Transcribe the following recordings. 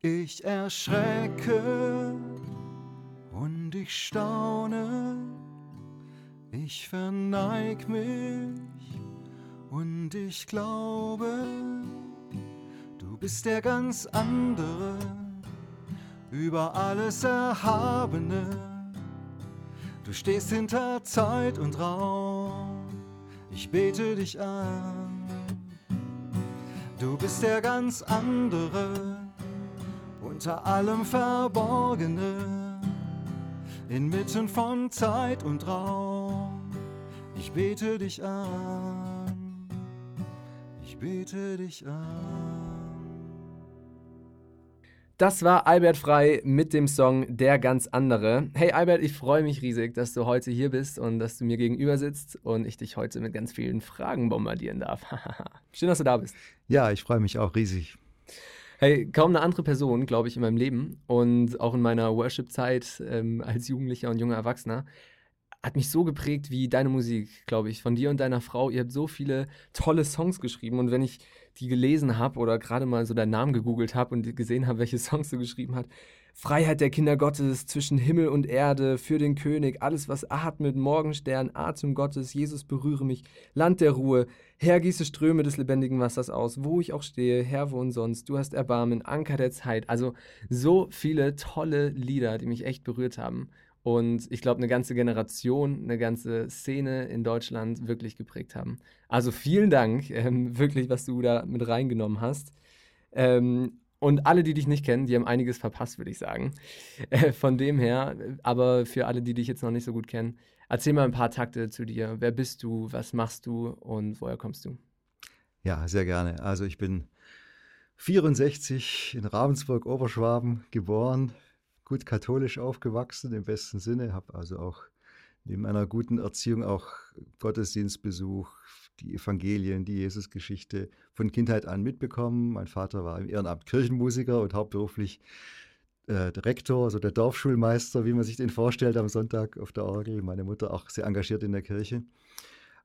Ich erschrecke und ich staune, ich verneig mich und ich glaube, du bist der ganz andere, über alles Erhabene. Du stehst hinter Zeit und Raum, ich bete dich an. Du bist der ganz andere, unter allem Verborgene, inmitten von Zeit und Raum. Ich bete dich an, ich bete dich an. Das war Albert Frei mit dem Song Der ganz andere. Hey Albert, ich freue mich riesig, dass du heute hier bist und dass du mir gegenüber sitzt und ich dich heute mit ganz vielen Fragen bombardieren darf. Schön, dass du da bist. Ja, ich freue mich auch riesig. Hey, kaum eine andere Person, glaube ich, in meinem Leben und auch in meiner Worship-Zeit ähm, als Jugendlicher und junger Erwachsener hat mich so geprägt wie deine Musik, glaube ich, von dir und deiner Frau. Ihr habt so viele tolle Songs geschrieben und wenn ich die gelesen habe oder gerade mal so deinen Namen gegoogelt habe und gesehen habe, welche Songs du geschrieben hast, Freiheit der Kinder Gottes, zwischen Himmel und Erde, für den König, alles was atmet, Morgenstern, Atem Gottes, Jesus berühre mich, Land der Ruhe, Herr gieße Ströme des lebendigen Wassers aus, wo ich auch stehe, Herr wohn sonst, du hast Erbarmen, Anker der Zeit. Also so viele tolle Lieder, die mich echt berührt haben. Und ich glaube, eine ganze Generation, eine ganze Szene in Deutschland wirklich geprägt haben. Also vielen Dank, ähm, wirklich, was du da mit reingenommen hast. Ähm, und alle, die dich nicht kennen, die haben einiges verpasst, würde ich sagen. Äh, von dem her, aber für alle, die dich jetzt noch nicht so gut kennen, erzähl mal ein paar Takte zu dir. Wer bist du, was machst du und woher kommst du? Ja, sehr gerne. Also ich bin 64 in Ravensburg, Oberschwaben geboren, gut katholisch aufgewachsen im besten Sinne, habe also auch neben einer guten Erziehung auch Gottesdienstbesuch, die Evangelien, die Jesusgeschichte von Kindheit an mitbekommen. Mein Vater war im Ehrenamt Kirchenmusiker und hauptberuflich äh, der Rektor, also der Dorfschulmeister, wie man sich den vorstellt am Sonntag auf der Orgel. Meine Mutter auch sehr engagiert in der Kirche.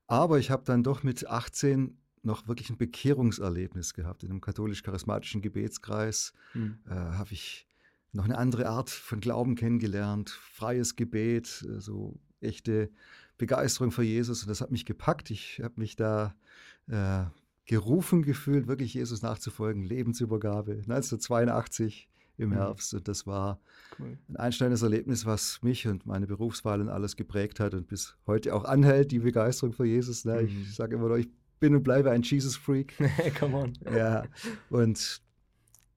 Aber ich habe dann doch mit 18 noch wirklich ein Bekehrungserlebnis gehabt. In einem katholisch-charismatischen Gebetskreis mhm. äh, habe ich noch eine andere Art von Glauben kennengelernt, freies Gebet, äh, so echte Begeisterung für Jesus und das hat mich gepackt. Ich habe mich da äh, gerufen gefühlt, wirklich Jesus nachzufolgen, Lebensübergabe 1982 im mhm. Herbst und das war cool. ein einschneidendes Erlebnis, was mich und meine Berufswahl und alles geprägt hat und bis heute auch anhält, die Begeisterung für Jesus. Ne? Mhm. Ich sage immer noch, ich bin und bleibe ein Jesus-Freak. Come on. Ja, und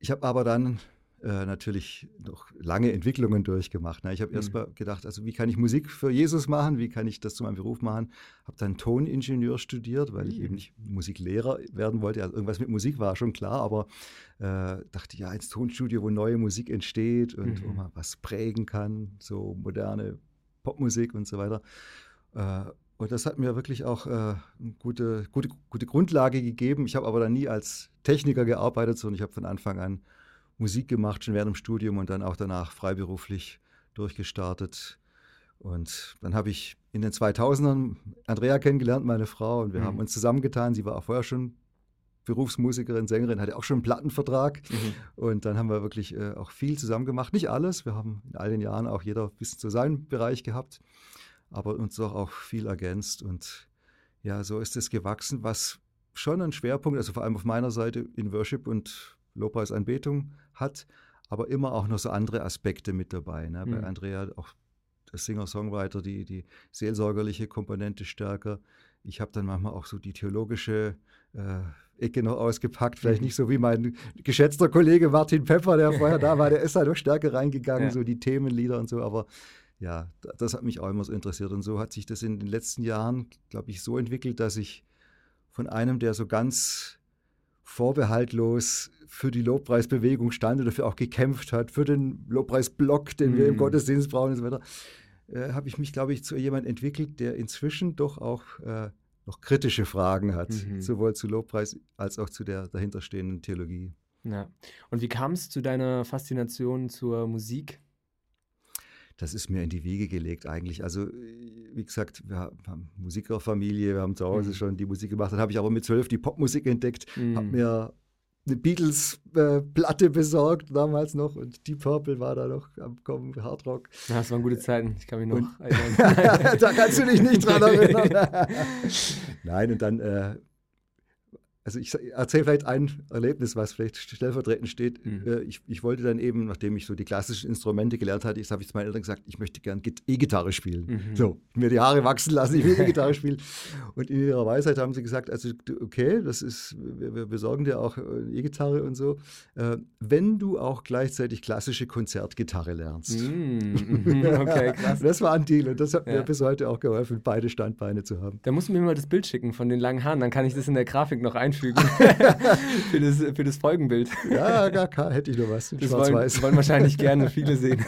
ich habe aber dann äh, natürlich noch lange Entwicklungen durchgemacht. Ne? Ich habe mhm. erst mal gedacht, also wie kann ich Musik für Jesus machen, wie kann ich das zu meinem Beruf machen. Habe dann Toningenieur studiert, weil mhm. ich eben nicht Musiklehrer werden wollte. Also irgendwas mit Musik war schon klar, aber äh, dachte, ja, ins Tonstudio, wo neue Musik entsteht und mhm. wo man was prägen kann, so moderne Popmusik und so weiter. Äh, und das hat mir wirklich auch äh, eine gute, gute, gute Grundlage gegeben. Ich habe aber dann nie als Techniker gearbeitet, sondern ich habe von Anfang an Musik gemacht, schon während dem Studium und dann auch danach freiberuflich durchgestartet. Und dann habe ich in den 2000ern Andrea kennengelernt, meine Frau, und wir mhm. haben uns zusammengetan. Sie war auch vorher schon Berufsmusikerin, Sängerin, hatte auch schon einen Plattenvertrag. Mhm. Und dann haben wir wirklich äh, auch viel zusammen gemacht. Nicht alles, wir haben in all den Jahren auch jeder bis zu seinem Bereich gehabt, aber uns doch auch viel ergänzt. Und ja, so ist es gewachsen, was schon ein Schwerpunkt, also vor allem auf meiner Seite in Worship und Lobpreisanbetung hat, aber immer auch noch so andere Aspekte mit dabei. Ne? Mhm. Bei Andrea auch der Singer-Songwriter, die, die seelsorgerliche Komponente stärker. Ich habe dann manchmal auch so die theologische äh, Ecke noch ausgepackt. Vielleicht mhm. nicht so wie mein geschätzter Kollege Martin Pepper, der vorher da war, der ist halt noch stärker reingegangen, ja. so die Themenlieder und so. Aber ja, das hat mich auch immer so interessiert. Und so hat sich das in den letzten Jahren, glaube ich, so entwickelt, dass ich von einem, der so ganz vorbehaltlos für die Lobpreisbewegung stand oder dafür auch gekämpft hat, für den Lobpreisblock, den mm. wir im mhm. Gottesdienst brauchen und so weiter, äh, habe ich mich, glaube ich, zu jemandem entwickelt, der inzwischen doch auch äh, noch kritische Fragen hat, mhm. sowohl zu Lobpreis als auch zu der dahinterstehenden Theologie. Ja. Und wie kam es zu deiner Faszination zur Musik? das ist mir in die Wiege gelegt eigentlich. Also, wie gesagt, wir haben Musikerfamilie, wir haben zu Hause mhm. schon die Musik gemacht. Dann habe ich aber mit zwölf die Popmusik entdeckt, mhm. habe mir eine Beatles-Platte äh, besorgt, damals noch. Und Deep Purple war da noch am Kommen, Hardrock. Ja, das waren gute Zeiten, ich kann mich noch erinnern. da kannst du dich nicht dran erinnern. Nein, und dann äh, also ich erzähle vielleicht ein Erlebnis, was vielleicht stellvertretend steht. Mhm. Äh, ich, ich, wollte dann eben, nachdem ich so die klassischen Instrumente gelernt hatte, habe ich zu meinen Eltern gesagt, ich möchte gern E-Gitarre spielen. Mhm. So, mir die Haare wachsen lassen, ich will E-Gitarre spielen. Und in ihrer Weisheit haben sie gesagt, also okay, das ist, wir, wir besorgen dir auch äh, E-Gitarre und so, äh, wenn du auch gleichzeitig klassische Konzertgitarre lernst. Mhm. Okay, krass. das war ein Deal und das hat ja. mir bis heute auch geholfen, beide Standbeine zu haben. Da musst du mir mal das Bild schicken von den langen Haaren, dann kann ich das in der Grafik noch einfügen einfügen für, das, für das Folgenbild. Ja, gar kein, hätte ich nur was. Das wollen, wollen wahrscheinlich gerne viele sehen.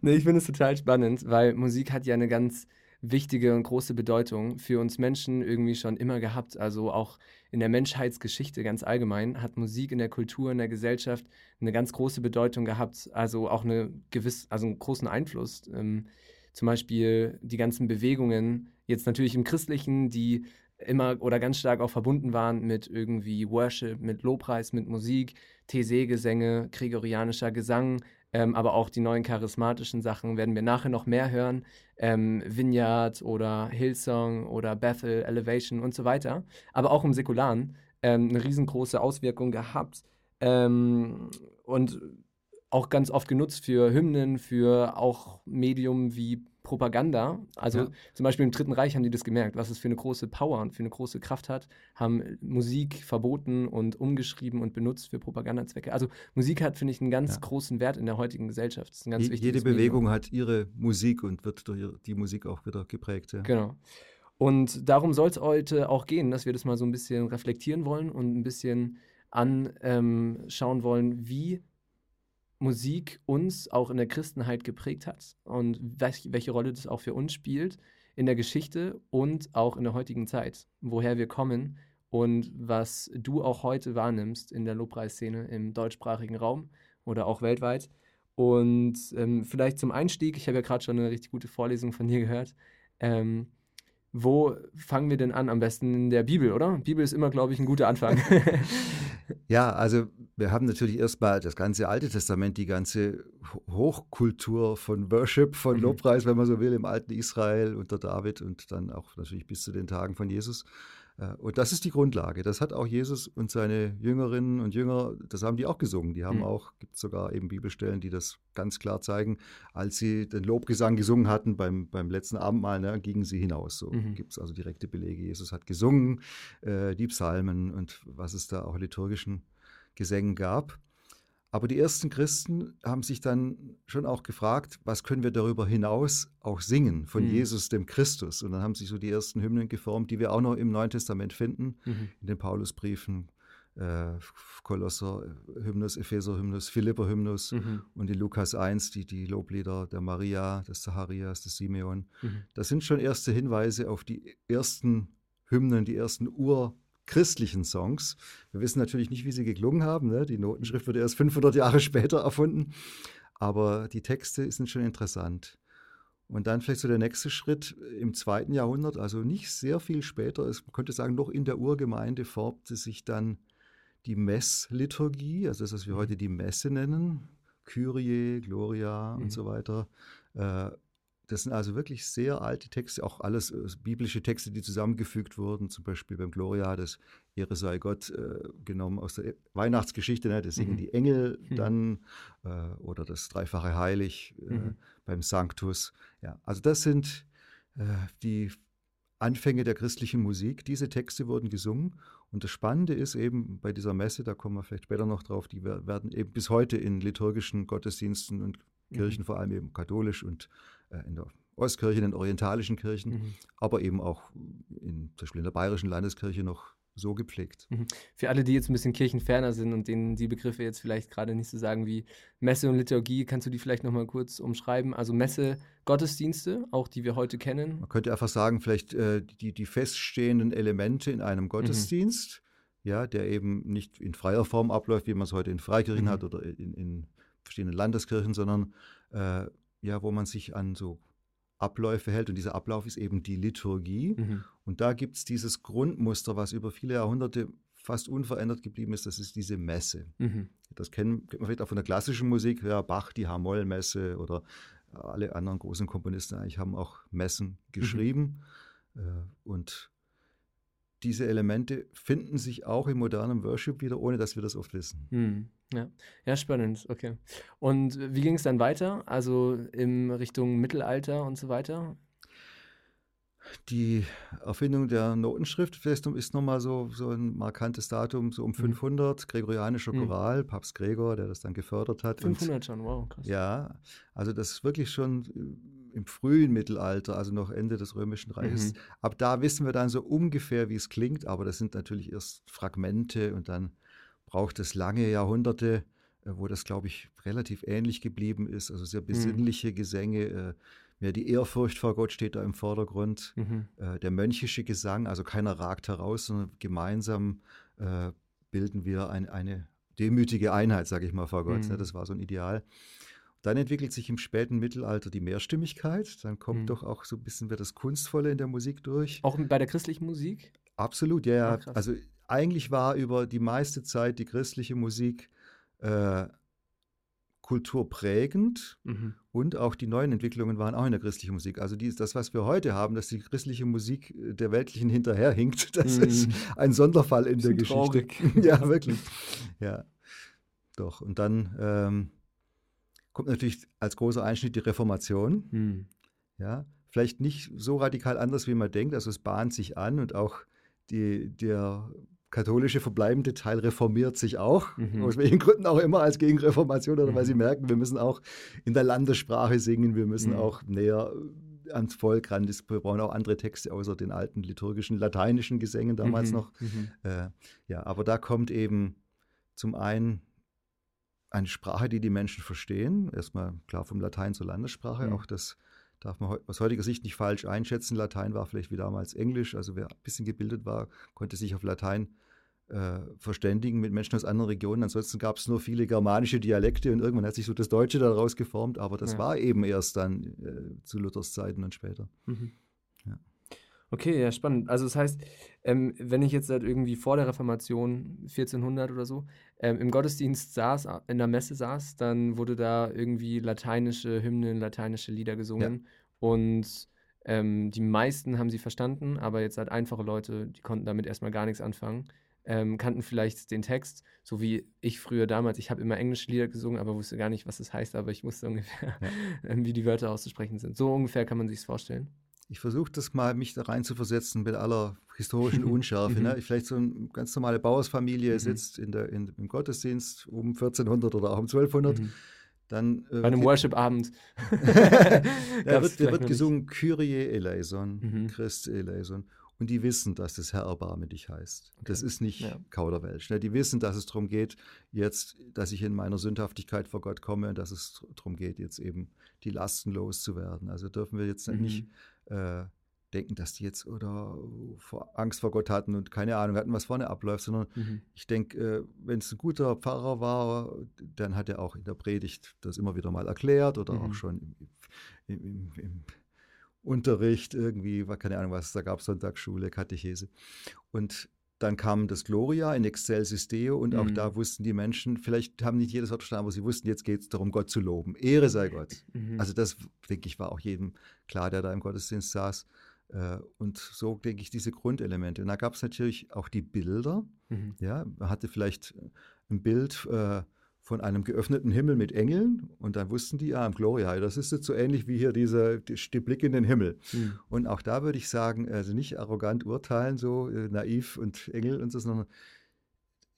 nee, ich finde es total spannend, weil Musik hat ja eine ganz wichtige und große Bedeutung für uns Menschen irgendwie schon immer gehabt. Also auch in der Menschheitsgeschichte ganz allgemein hat Musik in der Kultur, in der Gesellschaft eine ganz große Bedeutung gehabt. Also auch eine gewiss, also einen großen Einfluss. Ähm, zum Beispiel die ganzen Bewegungen, jetzt natürlich im Christlichen, die immer oder ganz stark auch verbunden waren mit irgendwie Worship, mit Lobpreis, mit Musik, TC-Gesänge, gregorianischer Gesang, ähm, aber auch die neuen charismatischen Sachen werden wir nachher noch mehr hören. Ähm, Vineyard oder Hillsong oder Bethel, Elevation und so weiter. Aber auch im Säkularen ähm, eine riesengroße Auswirkung gehabt. Ähm, und auch ganz oft genutzt für Hymnen, für auch Medium wie Propaganda. Also ja. zum Beispiel im Dritten Reich haben die das gemerkt, was es für eine große Power und für eine große Kraft hat, haben Musik verboten und umgeschrieben und benutzt für Propagandazwecke. Also Musik hat, finde ich, einen ganz ja. großen Wert in der heutigen Gesellschaft. Jede Bewegung Medium. hat ihre Musik und wird durch die Musik auch wieder geprägt. Ja. Genau. Und darum soll es heute auch gehen, dass wir das mal so ein bisschen reflektieren wollen und ein bisschen anschauen ähm, wollen, wie Musik uns auch in der Christenheit geprägt hat und welche Rolle das auch für uns spielt in der Geschichte und auch in der heutigen Zeit, woher wir kommen und was du auch heute wahrnimmst in der Lobpreisszene im deutschsprachigen Raum oder auch weltweit. Und ähm, vielleicht zum Einstieg, ich habe ja gerade schon eine richtig gute Vorlesung von dir gehört. Ähm, wo fangen wir denn an? Am besten in der Bibel, oder? Bibel ist immer, glaube ich, ein guter Anfang. ja, also wir haben natürlich erstmal das ganze Alte Testament, die ganze Hochkultur von Worship, von mhm. Lobpreis, wenn man so will, im alten Israel unter David und dann auch natürlich bis zu den Tagen von Jesus. Äh, und das ist die Grundlage. Das hat auch Jesus und seine Jüngerinnen und Jünger, das haben die auch gesungen. Die haben mhm. auch, gibt sogar eben Bibelstellen, die das ganz klar zeigen, als sie den Lobgesang gesungen hatten beim, beim letzten Abendmahl, ne, gingen sie hinaus. So mhm. gibt es also direkte Belege. Jesus hat gesungen, äh, die Psalmen und was es da auch liturgischen Gesängen gab. Aber die ersten Christen haben sich dann schon auch gefragt, was können wir darüber hinaus auch singen von mhm. Jesus, dem Christus. Und dann haben sich so die ersten Hymnen geformt, die wir auch noch im Neuen Testament finden, mhm. in den Paulusbriefen, äh, Kolosser-Hymnus, Epheser-Hymnus, Philipper-Hymnus mhm. und in Lukas 1 die, die Loblieder der Maria, des Zacharias, des Simeon. Mhm. Das sind schon erste Hinweise auf die ersten Hymnen, die ersten Ur- christlichen Songs. Wir wissen natürlich nicht, wie sie geklungen haben. Ne? Die Notenschrift wurde erst 500 Jahre später erfunden. Aber die Texte sind schon interessant. Und dann vielleicht so der nächste Schritt im zweiten Jahrhundert, also nicht sehr viel später, man könnte sagen, noch in der Urgemeinde formte sich dann die Messliturgie, also das, was wir heute die Messe nennen, Kyrie, Gloria mhm. und so weiter, äh, das sind also wirklich sehr alte Texte, auch alles äh, biblische Texte, die zusammengefügt wurden, zum Beispiel beim Gloria, das Ehre sei Gott, äh, genommen aus der Weihnachtsgeschichte, ne? das singen mhm. die Engel mhm. dann, äh, oder das Dreifache Heilig äh, mhm. beim Sanctus. Ja, also das sind äh, die Anfänge der christlichen Musik. Diese Texte wurden gesungen und das Spannende ist eben bei dieser Messe, da kommen wir vielleicht später noch drauf, die werden eben bis heute in liturgischen Gottesdiensten und Kirchen, mhm. vor allem eben katholisch und in der Ostkirche, in den orientalischen Kirchen, mhm. aber eben auch in, zum Beispiel in der bayerischen Landeskirche noch so gepflegt. Mhm. Für alle, die jetzt ein bisschen kirchenferner sind und denen die Begriffe jetzt vielleicht gerade nicht so sagen wie Messe und Liturgie, kannst du die vielleicht nochmal kurz umschreiben? Also Messe, Gottesdienste, auch die wir heute kennen. Man könnte einfach sagen, vielleicht äh, die, die feststehenden Elemente in einem mhm. Gottesdienst, mhm. ja, der eben nicht in freier Form abläuft, wie man es heute in Freikirchen mhm. hat oder in, in verschiedenen Landeskirchen, sondern äh, ja, wo man sich an so Abläufe hält. Und dieser Ablauf ist eben die Liturgie. Mhm. Und da gibt es dieses Grundmuster, was über viele Jahrhunderte fast unverändert geblieben ist, das ist diese Messe. Mhm. Das kennen, kennt man vielleicht auch von der klassischen Musik, ja, Bach, die H-Moll-Messe oder alle anderen großen Komponisten eigentlich haben auch Messen mhm. geschrieben. Mhm. und diese Elemente finden sich auch im modernen Worship wieder, ohne dass wir das oft wissen. Mhm. Ja. ja, spannend, okay. Und wie ging es dann weiter? Also in Richtung Mittelalter und so weiter? Die Erfindung der Notenschrift ist nochmal so, so ein markantes Datum, so um 500, mhm. gregorianischer mhm. Choral. Papst Gregor, der das dann gefördert hat. 500 und, schon, wow, krass. Ja, also das ist wirklich schon im frühen Mittelalter, also noch Ende des Römischen Reiches. Mhm. Ab da wissen wir dann so ungefähr, wie es klingt, aber das sind natürlich erst Fragmente und dann braucht es lange Jahrhunderte, äh, wo das, glaube ich, relativ ähnlich geblieben ist. Also sehr mhm. besinnliche Gesänge. Äh, ja, die Ehrfurcht vor Gott steht da im Vordergrund. Mhm. Äh, der mönchische Gesang, also keiner ragt heraus, sondern gemeinsam bilden wir ein, eine demütige Einheit, sage ich mal, vor Gott. Mhm. Das war so ein Ideal. Dann entwickelt sich im späten Mittelalter die Mehrstimmigkeit. Dann kommt mhm. doch auch so ein bisschen wieder das Kunstvolle in der Musik durch. Auch bei der christlichen Musik? Absolut, ja. ja. Also eigentlich war über die meiste Zeit die christliche Musik äh, kulturprägend mhm. und auch die neuen Entwicklungen waren auch in der christlichen Musik. Also die, das, was wir heute haben, dass die christliche Musik äh, der weltlichen hinterherhinkt, das mhm. ist ein Sonderfall in der Geschichte. Traurig. ja, wirklich. Ja, doch. Und dann ähm, kommt natürlich als großer Einschnitt die Reformation. Mhm. Ja, vielleicht nicht so radikal anders, wie man denkt. Also es bahnt sich an und auch die, der katholische verbleibende Teil reformiert sich auch, mhm. aus welchen Gründen auch immer, als Gegenreformation oder mhm. weil sie merken, wir müssen auch in der Landessprache singen, wir müssen mhm. auch näher ans Volk ran. Wir brauchen auch andere Texte außer den alten liturgischen lateinischen Gesängen damals mhm. noch. Mhm. Äh, ja, aber da kommt eben zum einen eine Sprache, die die Menschen verstehen. Erstmal klar vom Latein zur Landessprache. Mhm. Auch das darf man aus heutiger Sicht nicht falsch einschätzen. Latein war vielleicht wie damals Englisch. Also wer ein bisschen gebildet war, konnte sich auf Latein äh, verständigen mit Menschen aus anderen Regionen. Ansonsten gab es nur viele germanische Dialekte und irgendwann hat sich so das Deutsche daraus geformt. Aber das ja. war eben erst dann äh, zu Luthers Zeiten und später. Mhm. Okay, ja, spannend. Also das heißt, ähm, wenn ich jetzt halt irgendwie vor der Reformation, 1400 oder so, ähm, im Gottesdienst saß, in der Messe saß, dann wurde da irgendwie lateinische Hymnen, lateinische Lieder gesungen. Ja. Und ähm, die meisten haben sie verstanden, aber jetzt halt einfache Leute, die konnten damit erstmal gar nichts anfangen. Ähm, kannten vielleicht den Text, so wie ich früher damals. Ich habe immer englische Lieder gesungen, aber wusste gar nicht, was das heißt, aber ich wusste ungefähr, ja. wie die Wörter auszusprechen sind. So ungefähr kann man sich vorstellen ich versuche das mal, mich da rein zu versetzen mit aller historischen Unschärfe. ne? Mhm. Vielleicht so eine ganz normale Bauersfamilie mhm. sitzt in der, in, im Gottesdienst um 1400 oder auch um 1200. Mhm. Dann, äh, Bei einem Worship-Abend. ja, wird, der wird gesungen Kyrie eleison, mhm. Christ eleison. Und die wissen, dass das Herr erbarme dich heißt. Okay. Das ist nicht ja. Kauderwelsch. Ne? Die wissen, dass es darum geht, jetzt, dass ich in meiner Sündhaftigkeit vor Gott komme und dass es darum geht, jetzt eben die Lasten loszuwerden. Also dürfen wir jetzt mhm. nicht äh, denken, dass die jetzt oder vor Angst vor Gott hatten und keine Ahnung hatten, was vorne abläuft, sondern mhm. ich denke, äh, wenn es ein guter Pfarrer war, dann hat er auch in der Predigt das immer wieder mal erklärt oder mhm. auch schon im, im, im, Unterricht irgendwie, keine Ahnung was, da gab es Sonntagsschule, Katechese. Und dann kam das Gloria in Excelsis Deo und auch mhm. da wussten die Menschen, vielleicht haben nicht jedes Wort verstanden, aber sie wussten, jetzt geht es darum, Gott zu loben. Ehre sei Gott. Mhm. Also das, denke ich, war auch jedem klar, der da im Gottesdienst saß. Äh, und so denke ich diese Grundelemente. Und da gab es natürlich auch die Bilder. Mhm. Ja, man hatte vielleicht ein Bild äh, von einem geöffneten Himmel mit Engeln und dann wussten die, ja, im Gloria, das ist jetzt so ähnlich wie hier dieser die Blick in den Himmel. Mhm. Und auch da würde ich sagen, also nicht arrogant urteilen, so äh, naiv und Engel und so, sondern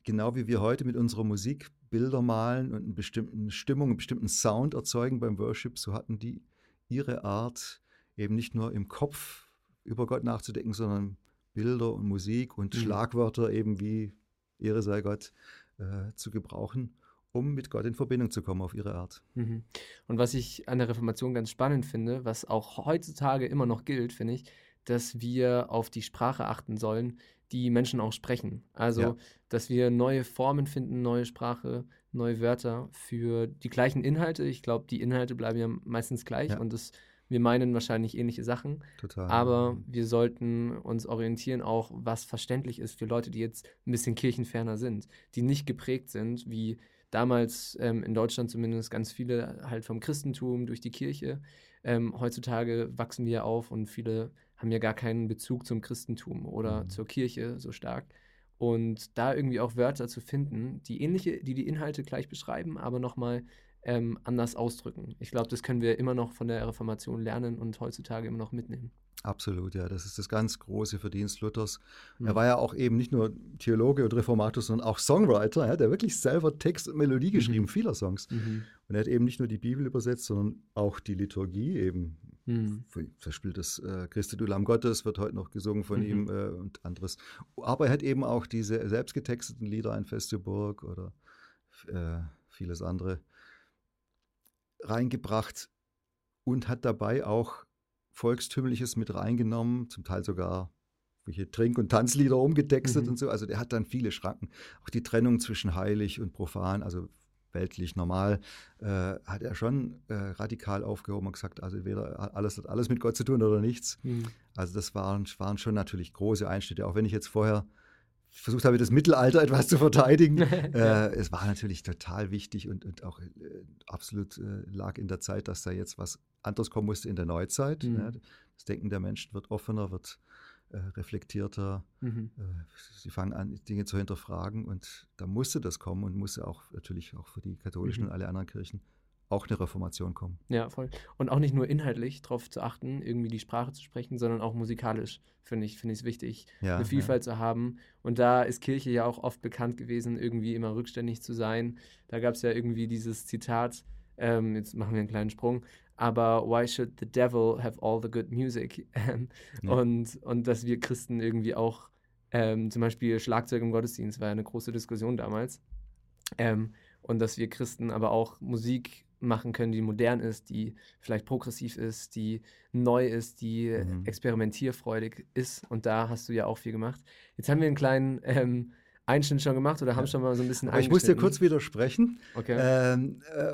genau wie wir heute mit unserer Musik Bilder malen und eine bestimmte Stimmung, einen bestimmten Sound erzeugen beim Worship, so hatten die ihre Art, eben nicht nur im Kopf über Gott nachzudenken, sondern Bilder und Musik und mhm. Schlagwörter eben wie Ehre sei Gott äh, zu gebrauchen um mit Gott in Verbindung zu kommen auf ihre Art. Mhm. Und was ich an der Reformation ganz spannend finde, was auch heutzutage immer noch gilt, finde ich, dass wir auf die Sprache achten sollen, die Menschen auch sprechen. Also, ja. dass wir neue Formen finden, neue Sprache, neue Wörter für die gleichen Inhalte. Ich glaube, die Inhalte bleiben ja meistens gleich ja. und das Wir meinen wahrscheinlich ähnliche Sachen. Total. Aber wir sollten uns orientieren, auch was verständlich ist für Leute, die jetzt ein bisschen kirchenferner sind, die nicht geprägt sind, wie damals ähm, in Deutschland zumindest ganz viele halt vom Christentum durch die Kirche. Ähm, heutzutage wachsen wir auf und viele haben ja gar keinen Bezug zum Christentum oder mhm. zur Kirche so stark. Und da irgendwie auch Wörter zu finden, die ähnliche, die die Inhalte gleich beschreiben, aber nochmal ähm, anders ausdrücken. Ich glaube, das können wir immer noch von der Reformation lernen und heutzutage immer noch mitnehmen. Absolut, ja. Das ist das ganz große Verdienst Luthers. Mhm. Er war ja auch eben nicht nur Theologe und Reformator, sondern auch Songwriter. Ja, der wirklich selber Text und Melodie mhm. geschrieben, mhm. vieler Songs. Mhm. Und er hat eben nicht nur die Bibel übersetzt, sondern auch die Liturgie eben. Mhm. Zum Beispiel das äh, Christe du Lamm Gottes wird heute noch gesungen von mhm. ihm äh, und anderes. Aber er hat eben auch diese selbstgetexteten Lieder, Ein feste Burg oder äh, vieles andere reingebracht und hat dabei auch Volkstümliches mit reingenommen, zum Teil sogar welche Trink- und Tanzlieder umgetextet mhm. und so. Also der hat dann viele Schranken. Auch die Trennung zwischen heilig und profan, also weltlich normal, äh, hat er schon äh, radikal aufgehoben und gesagt, also weder alles hat alles mit Gott zu tun oder nichts. Mhm. Also das waren, waren schon natürlich große Einschnitte, auch wenn ich jetzt vorher versucht habe, das Mittelalter etwas zu verteidigen. äh, es war natürlich total wichtig und, und auch äh, absolut äh, lag in der Zeit, dass da jetzt was anderes kommen musste in der Neuzeit. Mhm. Ne? Das Denken der Menschen wird offener, wird äh, reflektierter. Mhm. Äh, sie fangen an, Dinge zu hinterfragen und da musste das kommen und musste auch natürlich auch für die katholischen mhm. und alle anderen Kirchen auch eine Reformation kommen. Ja, voll. Und auch nicht nur inhaltlich darauf zu achten, irgendwie die Sprache zu sprechen, sondern auch musikalisch, finde ich, finde ich es wichtig, ja, eine Vielfalt ja. zu haben. Und da ist Kirche ja auch oft bekannt gewesen, irgendwie immer rückständig zu sein. Da gab es ja irgendwie dieses Zitat, ähm, jetzt machen wir einen kleinen Sprung, aber why should the devil have all the good music? ja. und, und dass wir Christen irgendwie auch, ähm, zum Beispiel Schlagzeug im Gottesdienst war ja eine große Diskussion damals. Ähm, und dass wir Christen aber auch Musik machen können, die modern ist, die vielleicht progressiv ist, die neu ist, die mhm. experimentierfreudig ist. Und da hast du ja auch viel gemacht. Jetzt haben wir einen kleinen ähm, Einschnitt schon gemacht oder haben ja. schon mal so ein bisschen Aber Ich muss dir kurz widersprechen. Okay. Ähm, äh,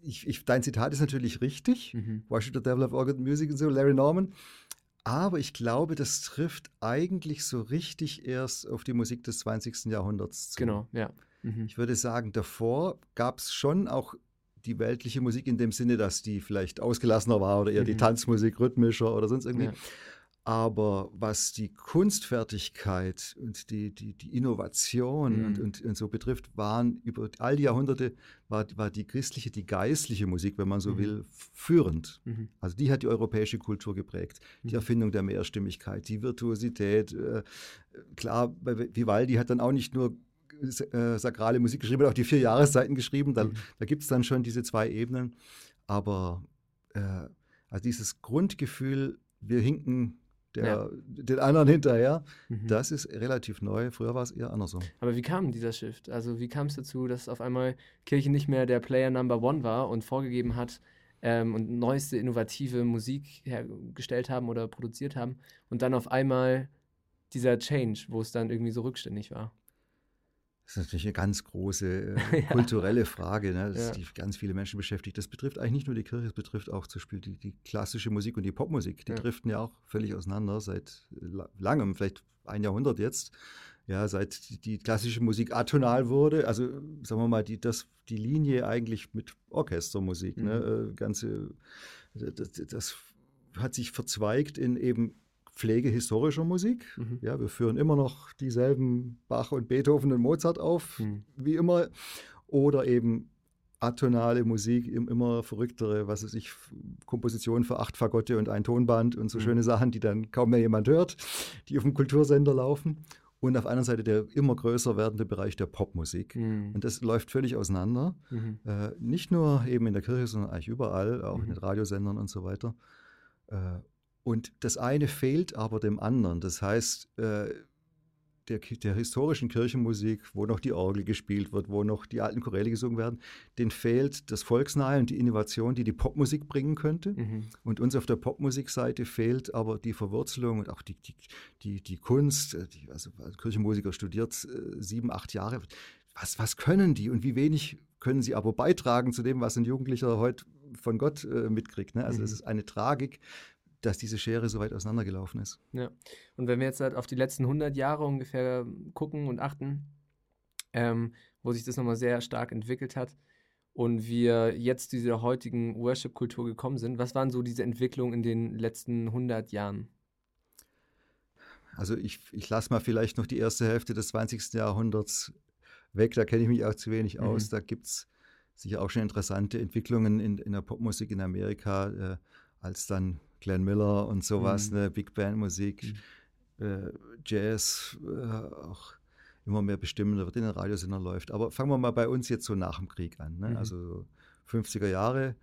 ich, ich, dein Zitat ist natürlich richtig. Mhm. Why should the devil have organ music and so? Larry Norman. Aber ich glaube, das trifft eigentlich so richtig erst auf die Musik des 20. Jahrhunderts zu. Genau, ja. Mhm. Ich würde sagen, davor gab es schon auch die weltliche Musik in dem Sinne, dass die vielleicht ausgelassener war oder eher mhm. die Tanzmusik rhythmischer oder sonst irgendwie. Ja. Aber was die Kunstfertigkeit und die, die, die Innovation mhm. und, und, und, so betrifft, waren über all die Jahrhunderte, war, war die christliche, die geistliche Musik, wenn man so mhm. will, führend. Mhm. Also die hat die europäische Kultur geprägt. Die mhm. Erfindung der Mehrstimmigkeit, die Virtuosität. Äh, klar, Vivaldi hat dann auch nicht nur äh, sakrale Musik geschrieben, hat auch die vier Jahreszeiten geschrieben. Da, mhm. da gibt es dann schon diese zwei Ebenen. Aber äh, also dieses Grundgefühl, wir hinken der, ja. den anderen hinterher, mhm. das ist relativ neu. Früher war es eher andersrum. Aber wie kam dieser Shift? Also wie kam es dazu, dass auf einmal Kirche nicht mehr der Player Number One war und vorgegeben hat ähm, und neueste innovative Musik hergestellt haben oder produziert haben und dann auf einmal dieser Change, wo es dann irgendwie so rückständig war? Das ist natürlich eine ganz große äh, ja. kulturelle Frage, ne, ja. die ganz viele Menschen beschäftigt. Das betrifft eigentlich nicht nur die Kirche, es betrifft auch zum Beispiel die, die klassische Musik und die Popmusik. Die ja. driften ja auch völlig auseinander seit langem, vielleicht ein Jahrhundert jetzt. Ja, seit die, die klassische Musik atonal wurde, also sagen wir mal, die, das, die Linie eigentlich mit Orchestermusik, ne, mhm. ne, ganze, das, das hat sich verzweigt in eben Pflege historischer Musik. Mhm. Ja, wir führen immer noch dieselben Bach und Beethoven und Mozart auf, mhm. wie immer. Oder eben atonale Musik, immer verrücktere, was weiß ich, Kompositionen für acht Fagotte und ein Tonband und so mhm. schöne Sachen, die dann kaum mehr jemand hört, die auf dem Kultursender laufen. Und auf einer Seite der immer größer werdende Bereich der Popmusik. Mhm. Und das läuft völlig auseinander. Mhm. Äh, nicht nur eben in der Kirche, sondern eigentlich überall, auch in mhm. den Radiosendern und so weiter. Äh, und das eine fehlt aber dem anderen. Das heißt, äh, der, der, historischen Kirchenmusik, wo noch die Orgel gespielt wird, wo noch die alten Choräle gesungen werden, den fehlt das Volksnahe und die Innovation, die die Popmusik bringen könnte. Mhm. Und uns auf der Popmusikseite fehlt aber die Verwurzelung und auch die, die, die, die Kunst. Äh, die, also Kirchenmusiker studiert äh, sieben, acht Jahre. Was, was können die und wie wenig können sie aber beitragen zu dem, was ein Jugendlicher heute von Gott äh, mitkriegt. Ne? Also mhm. das ist eine Tragik, dass diese Schere so weit auseinandergelaufen ist. Ja, und wenn wir jetzt halt auf die letzten 100 Jahre ungefähr gucken und achten, ähm, wo sich das nochmal sehr stark entwickelt hat und wir jetzt zu dieser heutigen Worship-Kultur gekommen sind, was waren so diese Entwicklungen in den letzten 100 Jahren? Also ich, ich lasse mal vielleicht noch die erste Hälfte des 20. Jahrhunderts weg, da kenne ich mich auch zu wenig mhm. aus. Da gibt es sicher auch schon interessante Entwicklungen in, in der Popmusik in Amerika, äh, als dann Glenn Miller und sowas, mhm. ne, Big Band Musik, mhm. äh, Jazz, äh, auch immer mehr bestimmender wird in den Radiosendern läuft. Aber fangen wir mal bei uns jetzt so nach dem Krieg an. Ne? Mhm. Also 50er Jahre,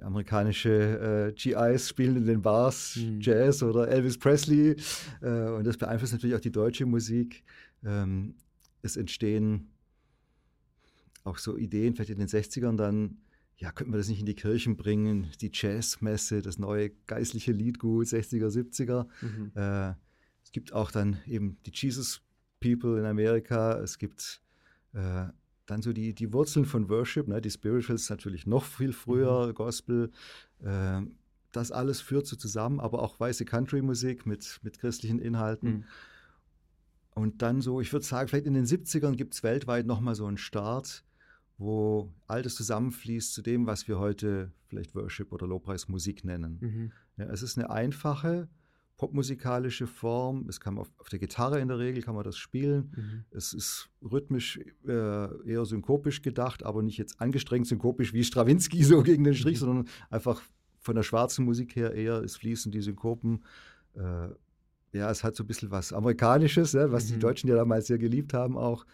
amerikanische äh, GIs spielen in den Bars mhm. Jazz oder Elvis Presley. Äh, und das beeinflusst natürlich auch die deutsche Musik. Ähm, es entstehen auch so Ideen, vielleicht in den 60ern dann, ja, könnten wir das nicht in die Kirchen bringen? Die Jazzmesse, das neue geistliche Liedgut, 60er, 70er. Mhm. Äh, es gibt auch dann eben die Jesus People in Amerika. Es gibt äh, dann so die, die Wurzeln von Worship, ne? die Spirituals natürlich noch viel früher, mhm. Gospel. Äh, das alles führt so zusammen, aber auch weiße Country-Musik mit, mit christlichen Inhalten. Mhm. Und dann so, ich würde sagen, vielleicht in den 70ern gibt es weltweit nochmal so einen Start, wo alles zusammenfließt zu dem, was wir heute vielleicht Worship oder Lobpreismusik nennen. Mhm. Ja, es ist eine einfache, popmusikalische Form. Es kann auf, auf, der Gitarre in der Regel kann man das spielen. Mhm. Es ist rhythmisch äh, eher synkopisch gedacht, aber nicht jetzt angestrengt synkopisch wie Stravinsky so gegen den Strich, mhm. sondern einfach von der schwarzen Musik her eher, es fließen die Synkopen. Äh, ja, es hat so ein bisschen was Amerikanisches, ja, was mhm. die Deutschen ja damals sehr geliebt haben auch.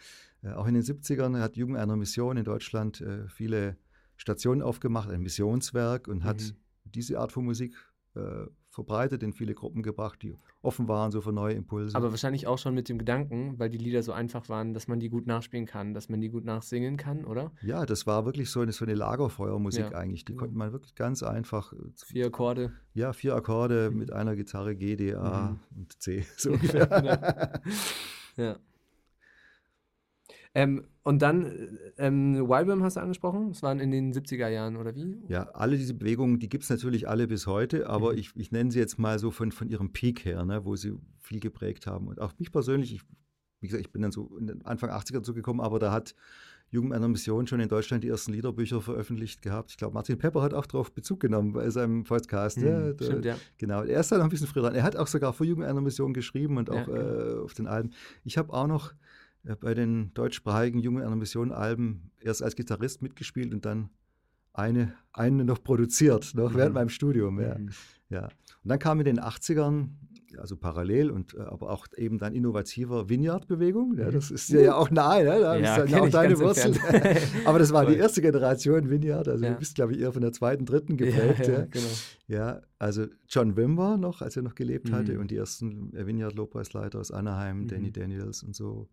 Äh, auch in den 70ern hat Jugend einer Mission in Deutschland äh, viele Stationen aufgemacht, ein Missionswerk und hat mhm. diese Art von Musik äh, verbreitet, in viele Gruppen gebracht, die offen waren so für neue Impulse. Aber wahrscheinlich auch schon mit dem Gedanken, weil die Lieder so einfach waren, dass man die gut nachspielen kann, dass man die gut nachsingen kann, oder? Ja, das war wirklich so eine, so eine Lagerfeuermusik ja. eigentlich. Die ja. konnte man wirklich ganz einfach. Äh, vier Akkorde. Ja, vier Akkorde mhm. mit einer Gitarre G, D, A mhm. und C, so ungefähr. ja. Ähm, und dann, ähm, YWAM hast du angesprochen, das waren in den 70er Jahren, oder wie? Ja, alle diese Bewegungen, die gibt es natürlich alle bis heute, aber mhm. ich, ich nenne sie jetzt mal so von, von ihrem Peak her, ne, wo sie viel geprägt haben. Und auch mich persönlich, ich, wie gesagt, ich bin dann so Anfang 80er zugekommen, aber da hat Jugend einer Mission schon in Deutschland die ersten Liederbücher veröffentlicht gehabt. Ich glaube, Martin Pepper hat auch darauf Bezug genommen bei seinem Podcast. Mhm, ja, der, stimmt, ja. Genau, er ist da noch ein bisschen früher dran. Er hat auch sogar für Jugend einer Mission geschrieben und auch ja, äh, auf den Alben. Ich habe auch noch bei den deutschsprachigen Jungen einer Mission Alben erst als Gitarrist mitgespielt und dann eine, eine noch produziert, noch mhm. während meinem Studium. Ja. Mhm. ja. Und dann kam in den 80ern, also parallel und äh, aber auch eben dann innovativer Vineyard-Bewegung. Ja, das ist dir ja auch nahe, ne? da ja, ist dann auch deine Wurzel. aber das war die erste Generation Vineyard, also ja. du bist, glaube ich, eher von der zweiten, dritten geprägt. Ja, ja, genau. ja also John Wimber noch, als er noch gelebt mhm. hatte und die ersten Vineyard-Lobpreisleiter aus Anaheim, mhm. Danny Daniels und so.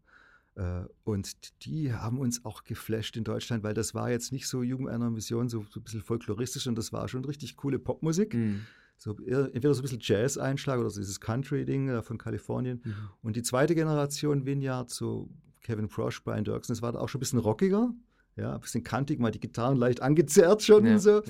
Äh, und die haben uns auch geflasht in Deutschland, weil das war jetzt nicht so Jugend einer Mission, so, so ein bisschen folkloristisch, und das war schon richtig coole Popmusik. Mhm. So, entweder so ein bisschen Jazz-Einschlag oder so dieses Country-Ding äh, von Kalifornien. Mhm. Und die zweite Generation Vineyard, so Kevin Frosch, Brian Dirksen, das war da auch schon ein bisschen rockiger. Ja, ein bisschen kantig, mal die Gitarren leicht angezerrt schon ja, und so. Ja.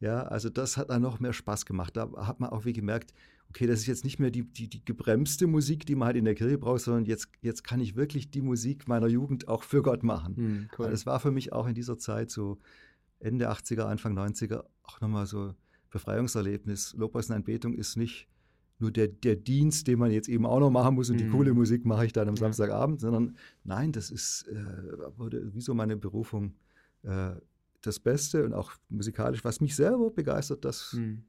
ja. also das hat dann noch mehr Spaß gemacht. Da hat man auch wie gemerkt, okay, das ist jetzt nicht mehr die, die, die gebremste Musik, die man halt in der Kirche braucht, sondern jetzt, jetzt kann ich wirklich die Musik meiner Jugend auch für Gott machen. Hm, cool. Das war für mich auch in dieser Zeit so Ende 80er, Anfang 90er auch nochmal so Befreiungserlebnis. Lobpreis und Anbetung ist nicht nur der, der Dienst, den man jetzt eben auch noch machen muss und mhm. die coole Musik mache ich dann am ja. Samstagabend, sondern nein, das ist äh, wie so meine Berufung. Äh, das Beste und auch musikalisch, was mich selber begeistert, das mhm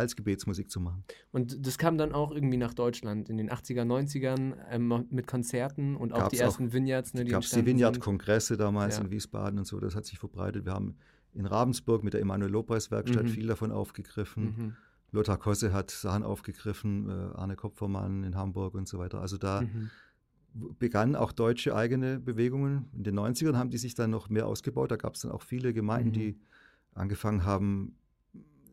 als Gebetsmusik zu machen. Und das kam dann auch irgendwie nach Deutschland in den 80er, 90ern ähm, mit Konzerten und auch gab's die ersten auch, Vineyards. Ne, gab es die Vineyard-Kongresse damals ja. in Wiesbaden und so, das hat sich verbreitet. Wir haben in Ravensburg mit der Emanuel Lobpreis-Werkstatt mhm. viel davon aufgegriffen. Mhm. Lothar Kosse hat Sachen aufgegriffen, äh, Arne Kopfermann in Hamburg und so weiter. Also da mhm. begannen auch deutsche eigene Bewegungen. In den 90ern haben die sich dann noch mehr ausgebaut. Da gab es dann auch viele Gemeinden, mhm. die angefangen haben,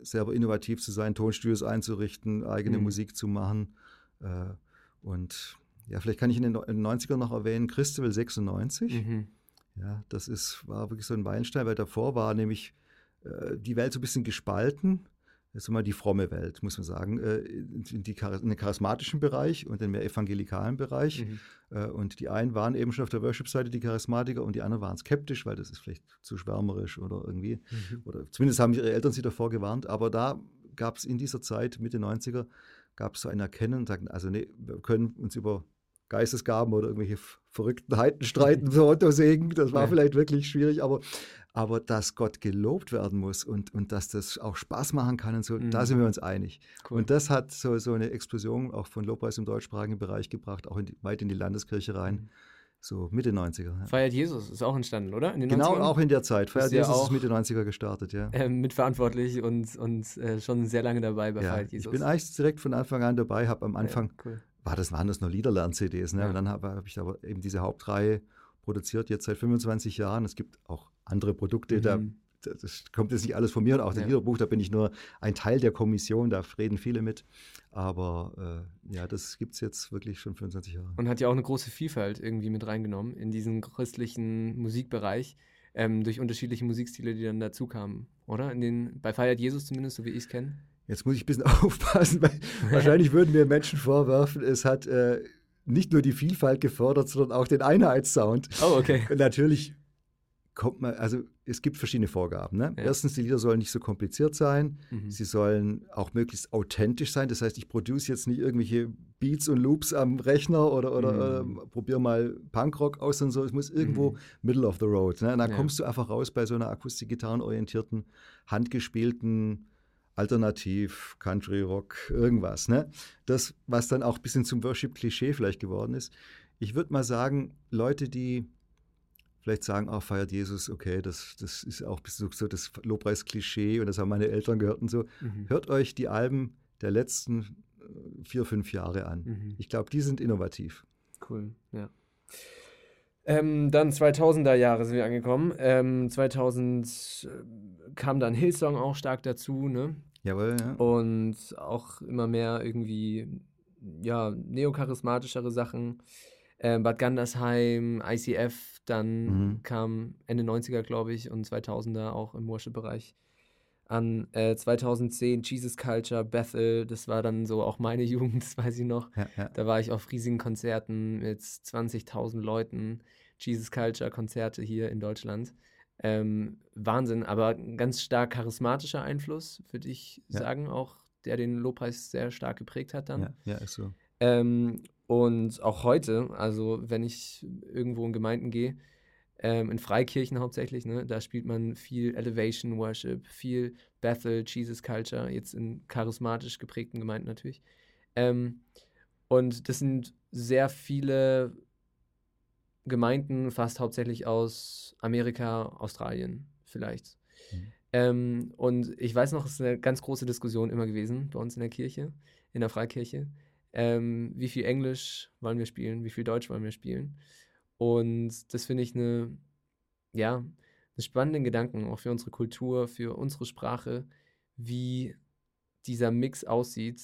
selber innovativ zu sein, Tonstudios einzurichten, eigene mhm. Musik zu machen. Äh, und ja, vielleicht kann ich in den, in den 90ern noch erwähnen, Christabel 96. Mhm. Ja, das ist, war wirklich so ein Meilenstein, weil davor war nämlich äh, die Welt so ein bisschen gespalten. Das ist immer die fromme Welt, muss man sagen, äh, in, die, in, den charismatischen Bereich und den mehr evangelikalen Bereich. Mhm. Äh, und die einen waren eben schon auf der Worship-Seite die Charismatiker und die anderen waren skeptisch, weil das ist vielleicht zu schwärmerisch oder irgendwie. Mhm. Oder zumindest haben ihre Eltern sie davor gewarnt. Aber da gab es in dieser Zeit, Mitte 90er, gab es so ein Erkennen und sagten, also nee, wir können uns über Geistesgaben oder irgendwelche verrückten Heiten streiten, so Otto Segen, das war ja. vielleicht wirklich schwierig, aber, aber dass Gott gelobt werden muss und, und dass das auch Spaß machen kann und so, mhm. da sind wir uns einig. Cool. Und das hat so, so eine Explosion auch von Lobpreis im deutschsprachigen Bereich gebracht, auch in die, weit in die Landeskirche rein. Mhm. So Mitte 90er. Ja. Feiert Jesus ist auch entstanden, oder? genau, 90ern? auch in der Zeit. Feiert Jesus auch, ist Mitte 90er gestartet, ja. Äh, mitverantwortlich und, und äh, schon sehr lange dabei bei ja, Feiert Jesus. Ich bin eigentlich direkt von Anfang an dabei, habe am Anfang, ja, cool. War das, waren das nur Liederlern-CDs, ne? Und dann habe hab ich aber eben diese Hauptreihe produziert, jetzt seit 25 Jahren. Es gibt auch andere Produkte, mhm. da das kommt jetzt nicht alles von mir und auch das ja. Liederbuch, da bin ich nur ein Teil der Kommission, da reden viele mit. Aber äh, ja, das gibt es jetzt wirklich schon 25 Jahre. Und hat ja auch eine große Vielfalt irgendwie mit reingenommen in diesen christlichen Musikbereich. Ähm, durch unterschiedliche Musikstile, die dann dazu kamen, oder? In den, bei Feiert Jesus zumindest, so wie ich es kenne. Jetzt muss ich ein bisschen aufpassen, weil wahrscheinlich würden mir Menschen vorwerfen, es hat äh, nicht nur die Vielfalt gefördert, sondern auch den Einheitssound. Oh, okay. Und natürlich kommt man, also es gibt verschiedene Vorgaben. Ne? Ja. Erstens, die Lieder sollen nicht so kompliziert sein. Mhm. Sie sollen auch möglichst authentisch sein. Das heißt, ich produce jetzt nicht irgendwelche Beats und Loops am Rechner oder, oder mhm. äh, probiere mal Punkrock aus und so. Es muss irgendwo mhm. middle of the road. Ne? Und dann ja. kommst du einfach raus bei so einer akustikgitarrenorientierten, handgespielten Alternativ, Country Rock, irgendwas. Ne? Das, was dann auch ein bisschen zum Worship-Klischee vielleicht geworden ist. Ich würde mal sagen, Leute, die vielleicht sagen, oh, feiert Jesus, okay, das, das ist auch so, so das Lobpreisklischee und das haben meine Eltern gehört und so. Mhm. Hört euch die Alben der letzten äh, vier, fünf Jahre an. Mhm. Ich glaube, die sind innovativ. Cool, ja. Ähm, dann 2000er Jahre sind wir angekommen. Ähm, 2000 äh, kam dann Hillsong auch stark dazu, ne? Jawohl, ja. Und auch immer mehr irgendwie, ja, neocharismatischere Sachen. Ähm, Bad Gandersheim, ICF, dann mhm. kam Ende 90er, glaube ich, und 2000er auch im Worship-Bereich an. Äh, 2010 Jesus Culture, Bethel, das war dann so auch meine Jugend, das weiß ich noch. Ja, ja. Da war ich auf riesigen Konzerten mit 20.000 Leuten, Jesus Culture Konzerte hier in Deutschland. Ähm, Wahnsinn, aber ganz stark charismatischer Einfluss, würde ich ja. sagen, auch der den Lobpreis sehr stark geprägt hat dann. Ja, ja ist so. Ähm, und auch heute, also wenn ich irgendwo in Gemeinden gehe, ähm, in Freikirchen hauptsächlich, ne, da spielt man viel Elevation Worship, viel Bethel, Jesus Culture, jetzt in charismatisch geprägten Gemeinden natürlich. Ähm, und das sind sehr viele Gemeinden, fast hauptsächlich aus Amerika, Australien vielleicht. Mhm. Ähm, und ich weiß noch, es ist eine ganz große Diskussion immer gewesen bei uns in der Kirche, in der Freikirche ähm, wie viel Englisch wollen wir spielen, wie viel Deutsch wollen wir spielen. Und das finde ich eine, ja, einen spannenden Gedanken, auch für unsere Kultur, für unsere Sprache, wie dieser Mix aussieht,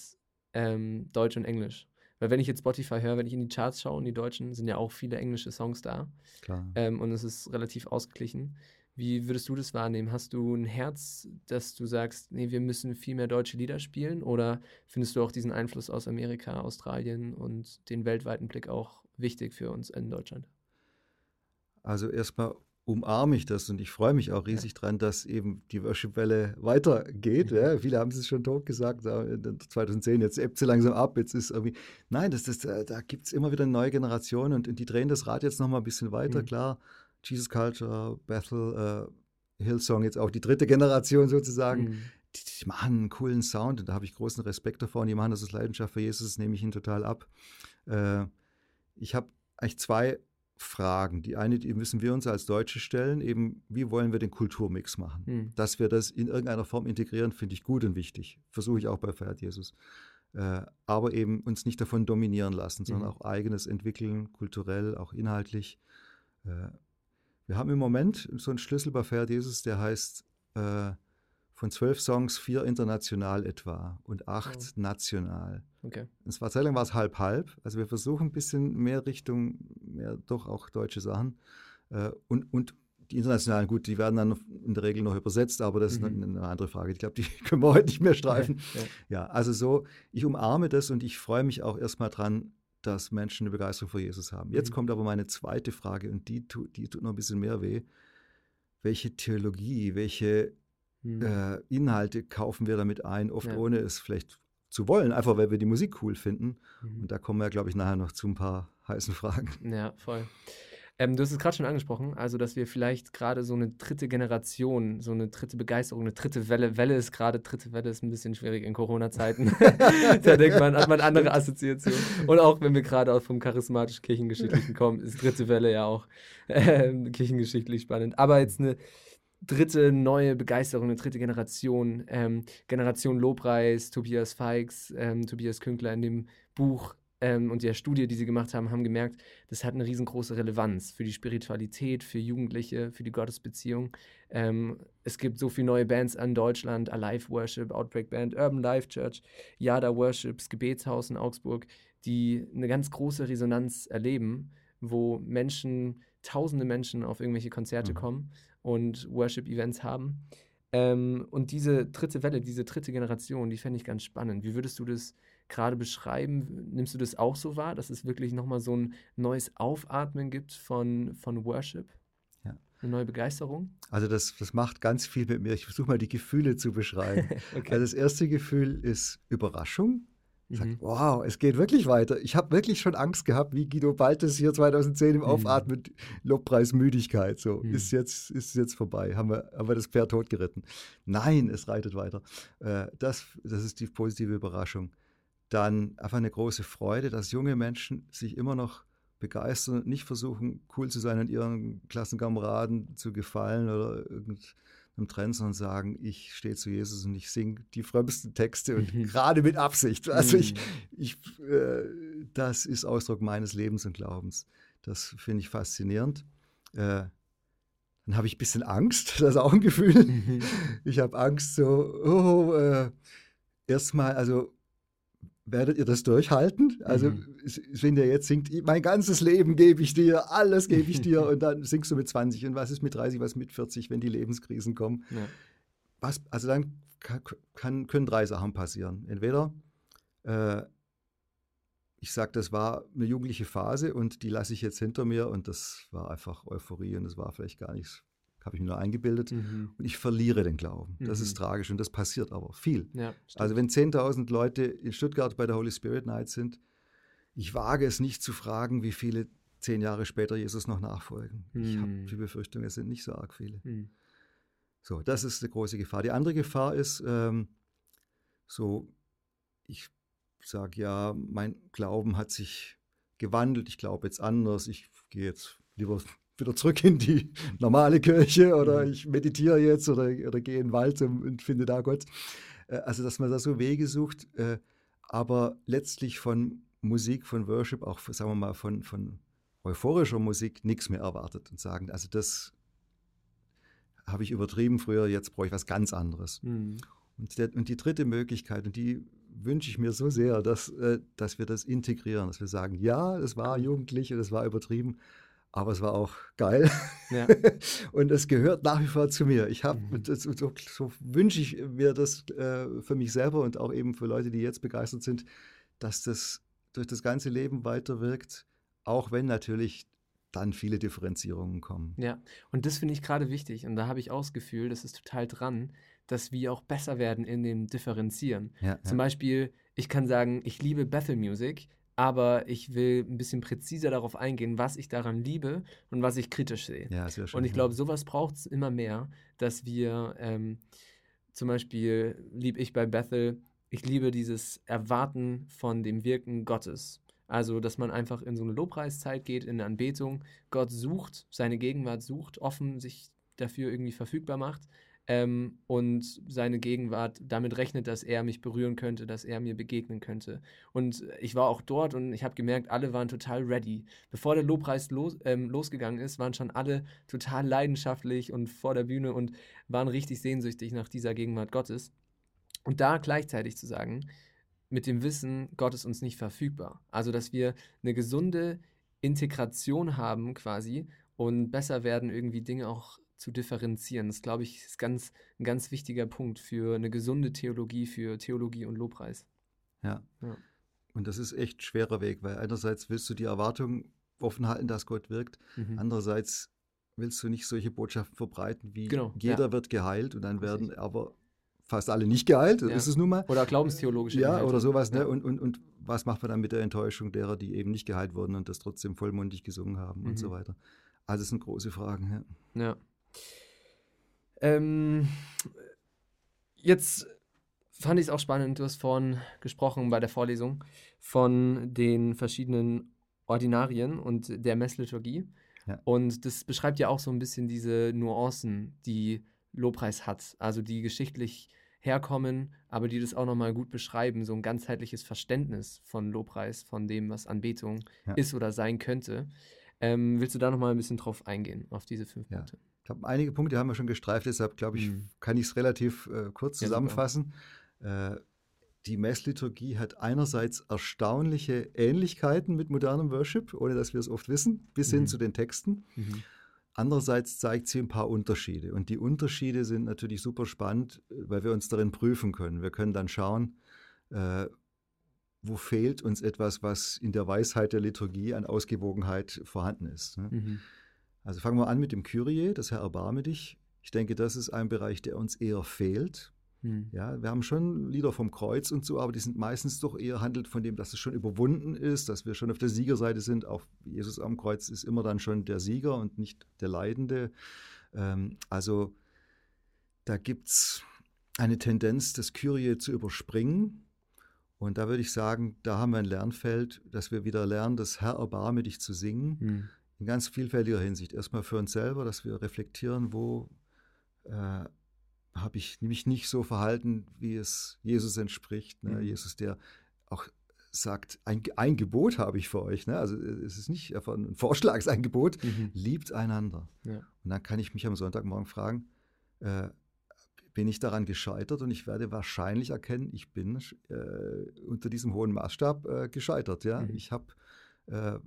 ähm, Deutsch und Englisch. Weil wenn ich jetzt Spotify höre, wenn ich in die Charts schaue, in die Deutschen, sind ja auch viele englische Songs da. Klar. Ähm, und es ist relativ ausgeglichen. Wie würdest du das wahrnehmen? Hast du ein Herz, dass du sagst, nee, wir müssen viel mehr deutsche Lieder spielen? Oder findest du auch diesen Einfluss aus Amerika, Australien und den weltweiten Blick auch wichtig für uns in Deutschland? Also erstmal umarme ich das und ich freue mich auch riesig ja. dran, dass eben die Worship-Welle weitergeht. Mhm. Ja. Viele haben es schon tot gesagt, 2010, jetzt ebbt sie langsam ab, jetzt ist irgendwie, nein, das, das, da gibt es immer wieder eine neue Generation und, die drehen das Rad jetzt nochmal ein bisschen weiter, mhm. klar Jesus Culture, Bethel, äh, Hillsong, jetzt auch die dritte Generation sozusagen. Mhm. Die, die, machen einen coolen Sound und da habe ich großen Respekt davor und die machen das aus Leidenschaft für Jesus, das nehme ich ihnen total ab. Äh, ich habe eigentlich zwei Fragen. Die eine, die müssen wir uns als Deutsche stellen, eben, wie wollen wir den Kulturmix machen? Mhm. Dass wir das in irgendeiner Form integrieren, finde ich gut und wichtig. Versuche ich auch bei Feiert Jesus. Äh, aber eben uns nicht davon dominieren lassen, sondern mhm. auch eigenes entwickeln, kulturell, auch inhaltlich. Äh, wir haben im Moment so einen Schlüssel bei Fair Jesus, der heißt äh, von zwölf Songs vier international etwa und acht oh. national. Okay. Und zwar Zeit lang war es halb-halb. Also wir versuchen ein bisschen mehr Richtung, mehr doch auch deutsche Sachen. Äh, und, und die internationalen, gut, die werden dann in der Regel noch übersetzt, aber das mhm. ist eine, eine, andere Frage. Ich glaube, die können wir heute nicht mehr streifen. Ja, ja. ja, also so, ich umarme das und ich freue mich auch erstmal dran, dass Menschen eine Begeisterung für Jesus haben. Jetzt mhm. kommt aber meine zweite Frage und die, die tut noch ein bisschen mehr weh. Welche Theologie, welche. Äh, Inhalte kaufen wir damit ein, oft ja. ohne es vielleicht zu wollen, einfach weil wir die Musik cool finden. Mhm. Und da kommen wir, glaube ich, nachher noch zu ein paar heißen Fragen. Ja, voll. Ähm, du hast es gerade schon angesprochen, also dass wir vielleicht gerade so eine dritte Generation, so eine dritte Begeisterung, eine dritte Welle, Welle ist gerade, dritte Welle ist ein bisschen schwierig in Corona-Zeiten. da denkt man, hat man andere Assoziationen. Und auch wenn wir gerade vom charismatisch-kirchengeschichtlichen kommen, ist dritte Welle ja auch äh, kirchengeschichtlich spannend. Aber jetzt eine dritte neue Begeisterung, eine dritte Generation, ähm, Generation Lobpreis, Tobias Feix, ähm, Tobias Künkler in dem Buch ähm, und der Studie, die sie gemacht haben, haben gemerkt, das hat eine riesengroße Relevanz für die Spiritualität, für Jugendliche, für die Gottesbeziehung. Ähm, es gibt so viele neue Bands an Deutschland, Alive Worship, Outbreak Band, Urban Life Church, Yada Worships, Gebetshaus in Augsburg, die eine ganz große Resonanz erleben, wo Menschen, tausende Menschen auf irgendwelche Konzerte mhm. kommen und Worship-Events haben. Ähm, und diese dritte Welle, diese dritte Generation, die fände ich ganz spannend. Wie würdest du das gerade beschreiben? Nimmst du das auch so wahr, dass es wirklich nochmal so ein neues Aufatmen gibt von, von Worship? Ja. Eine neue Begeisterung? Also das, das macht ganz viel mit mir. Ich versuche mal die Gefühle zu beschreiben. okay. Also das erste Gefühl ist Überraschung. Ich sage, mhm. wow, es geht wirklich weiter. Ich habe wirklich schon Angst gehabt, wie Guido Baltes hier 2010 im mhm. Aufatmen, Lobpreis Müdigkeit. So, mhm. ist, jetzt, ist jetzt vorbei. Haben wir, haben wir das Pferd totgeritten. Nein, es reitet weiter. Äh, das, das ist die positive Überraschung dann einfach eine große Freude, dass junge Menschen sich immer noch begeistern und nicht versuchen, cool zu sein und ihren Klassenkameraden zu gefallen oder irgendeinem Trend, sondern sagen, ich stehe zu Jesus und ich singe die frömmsten Texte und mhm. gerade mit Absicht. Also ich, mhm. ich äh, das ist Ausdruck meines Lebens und Glaubens. Das finde ich faszinierend. Äh, dann habe ich ein bisschen Angst, das ist auch ein Gefühl. Mhm. Ich habe Angst, so, oh, äh, erstmal, also werdet ihr das durchhalten? Also, mhm. wenn der jetzt singt, mein ganzes Leben gebe ich dir, alles gebe ich dir und dann singst du mit 20 und was ist mit 30, was ist mit 40, wenn die Lebenskrisen kommen? Ja. Was, also dann kann, können drei Sachen passieren. Entweder äh, ich sage, das war eine jugendliche Phase und die lasse ich jetzt hinter mir und das war einfach Euphorie und das war vielleicht gar nichts habe ich mir nur eingebildet. Mhm. Und ich verliere den Glauben. Das mhm. ist tragisch und das passiert aber viel. Ja, also wenn 10.000 Leute in Stuttgart bei der Holy Spirit Night sind, ich wage es nicht zu fragen, wie viele zehn Jahre später Jesus noch nachfolgen. Mhm. Ich habe die Befürchtung, es sind nicht so arg viele. Mhm. So, das ist eine große Gefahr. Die andere Gefahr ist, ähm, so, ich sage ja, mein Glauben hat sich gewandelt, ich glaube jetzt anders, ich gehe jetzt lieber wieder zurück in die normale Kirche oder mhm. ich meditiere jetzt oder, oder gehe in den Wald und finde da Gott. Äh, also, dass man da so Wege sucht, äh, aber letztlich von Musik, von Worship, auch sagen wir mal von, von euphorischer Musik nichts mehr erwartet und sagen, also das habe ich übertrieben früher, jetzt brauche ich was ganz anderes. Mhm. Und, der, und die dritte Möglichkeit, und die wünsche ich mir so sehr, dass, äh, dass wir das integrieren, dass wir sagen, ja, es war jugendlich und es war übertrieben, aber es war auch geil. Ja. und es gehört nach wie vor zu mir. Ich habe, mhm. so, so, wünsche ich mir das äh, für mich selber und auch eben für Leute, die jetzt begeistert sind, dass das durch das ganze Leben weiterwirkt, auch wenn natürlich dann viele Differenzierungen kommen. Ja, und das finde ich gerade wichtig. Und da habe ich auch das Gefühl, das ist total dran, dass wir auch besser werden in dem Differenzieren. Ja, Zum ja. Beispiel, ich kann sagen, ich liebe Bethel Music, aber ich will ein bisschen präziser darauf eingehen, was ich daran liebe und was ich kritisch sehe. Ja, sehr schön, und ich glaube, sowas braucht es immer mehr, dass wir ähm, zum Beispiel liebe ich bei Bethel, ich liebe dieses Erwarten von dem Wirken Gottes. Also, dass man einfach in so eine Lobpreiszeit geht, in eine Anbetung, Gott sucht, seine Gegenwart sucht, offen sich dafür irgendwie verfügbar macht ähm, und seine Gegenwart damit rechnet, dass er mich berühren könnte, dass er mir begegnen könnte. Und ich war auch dort und ich habe gemerkt, alle waren total ready. Bevor der Lobpreis los, ähm, losgegangen ist, waren schon alle total leidenschaftlich und vor der Bühne und waren richtig sehnsüchtig nach dieser Gegenwart Gottes. Und da gleichzeitig zu sagen, mit dem Wissen, Gott ist uns nicht verfügbar. Also, dass wir eine gesunde Integration haben quasi und besser werden, irgendwie Dinge auch zu differenzieren. Das, glaube ich, ist ganz, ein ganz wichtiger Punkt für eine gesunde Theologie, für Theologie und Lobpreis. Ja. ja. Und das ist echt ein schwerer Weg, weil einerseits willst du die Erwartung offen halten, dass Gott wirkt. Mhm. Andererseits willst du nicht solche Botschaften verbreiten, wie genau, jeder ja. wird geheilt und dann werden aber fast alle nicht geheilt, ja. ist es nun mal. Oder glaubenstheologische Ja, Inhalte. oder sowas. Ne? Und, und, und was macht man dann mit der Enttäuschung derer, die eben nicht geheilt wurden und das trotzdem vollmundig gesungen haben mhm. und so weiter. Also das sind große Fragen. Ja. ja. Ähm, jetzt fand ich es auch spannend, du hast vorhin gesprochen bei der Vorlesung von den verschiedenen Ordinarien und der Messliturgie. Ja. Und das beschreibt ja auch so ein bisschen diese Nuancen, die Lobpreis hat. Also die geschichtlich herkommen, aber die das auch nochmal gut beschreiben, so ein ganzheitliches Verständnis von Lobpreis, von dem, was Anbetung ja. ist oder sein könnte. Ähm, willst du da nochmal ein bisschen drauf eingehen, auf diese fünf ja. Ich glaube, einige Punkte haben wir schon gestreift, deshalb glaube ich, mhm. kann ich es relativ äh, kurz zusammenfassen. Äh, die Messliturgie hat einerseits erstaunliche Ähnlichkeiten mit modernem Worship, ohne dass wir es oft wissen, bis mhm. hin zu den Texten. Mhm. Andererseits zeigt sie ein paar Unterschiede. Und die Unterschiede sind natürlich super spannend, weil wir uns darin prüfen können. Wir können dann schauen, äh, wo fehlt uns etwas, was in der Weisheit der Liturgie an Ausgewogenheit vorhanden ist. Ne? Mhm. Also fangen wir an mit dem Kyrie, das Herr erbarme dich. Ich denke, das ist ein Bereich, der uns eher fehlt. Hm. Ja, wir haben schon Lieder vom Kreuz und so, aber die sind meistens doch eher handelt von dem, dass es schon überwunden ist, dass wir schon auf der Siegerseite sind. Auch Jesus am Kreuz ist immer dann schon der Sieger und nicht der Leidende. Ähm, also da gibt es eine Tendenz, das Kyrie zu überspringen. Und da würde ich sagen, da haben wir ein Lernfeld, dass wir wieder lernen, das Herr erbarme dich zu singen. Hm. In ganz vielfältiger Hinsicht. Erstmal für uns selber, dass wir reflektieren, wo äh, habe ich mich nicht so verhalten, wie es Jesus entspricht. Ne? Mhm. Jesus, der auch sagt, ein, ein Gebot habe ich für euch. Ne? Also es ist nicht einfach ein Vorschlag, es ist ein Gebot. Mhm. Liebt einander. Ja. Und dann kann ich mich am Sonntagmorgen fragen, äh, bin ich daran gescheitert und ich werde wahrscheinlich erkennen, ich bin äh, unter diesem hohen Maßstab äh, gescheitert. Ja? Mhm. Ich habe äh,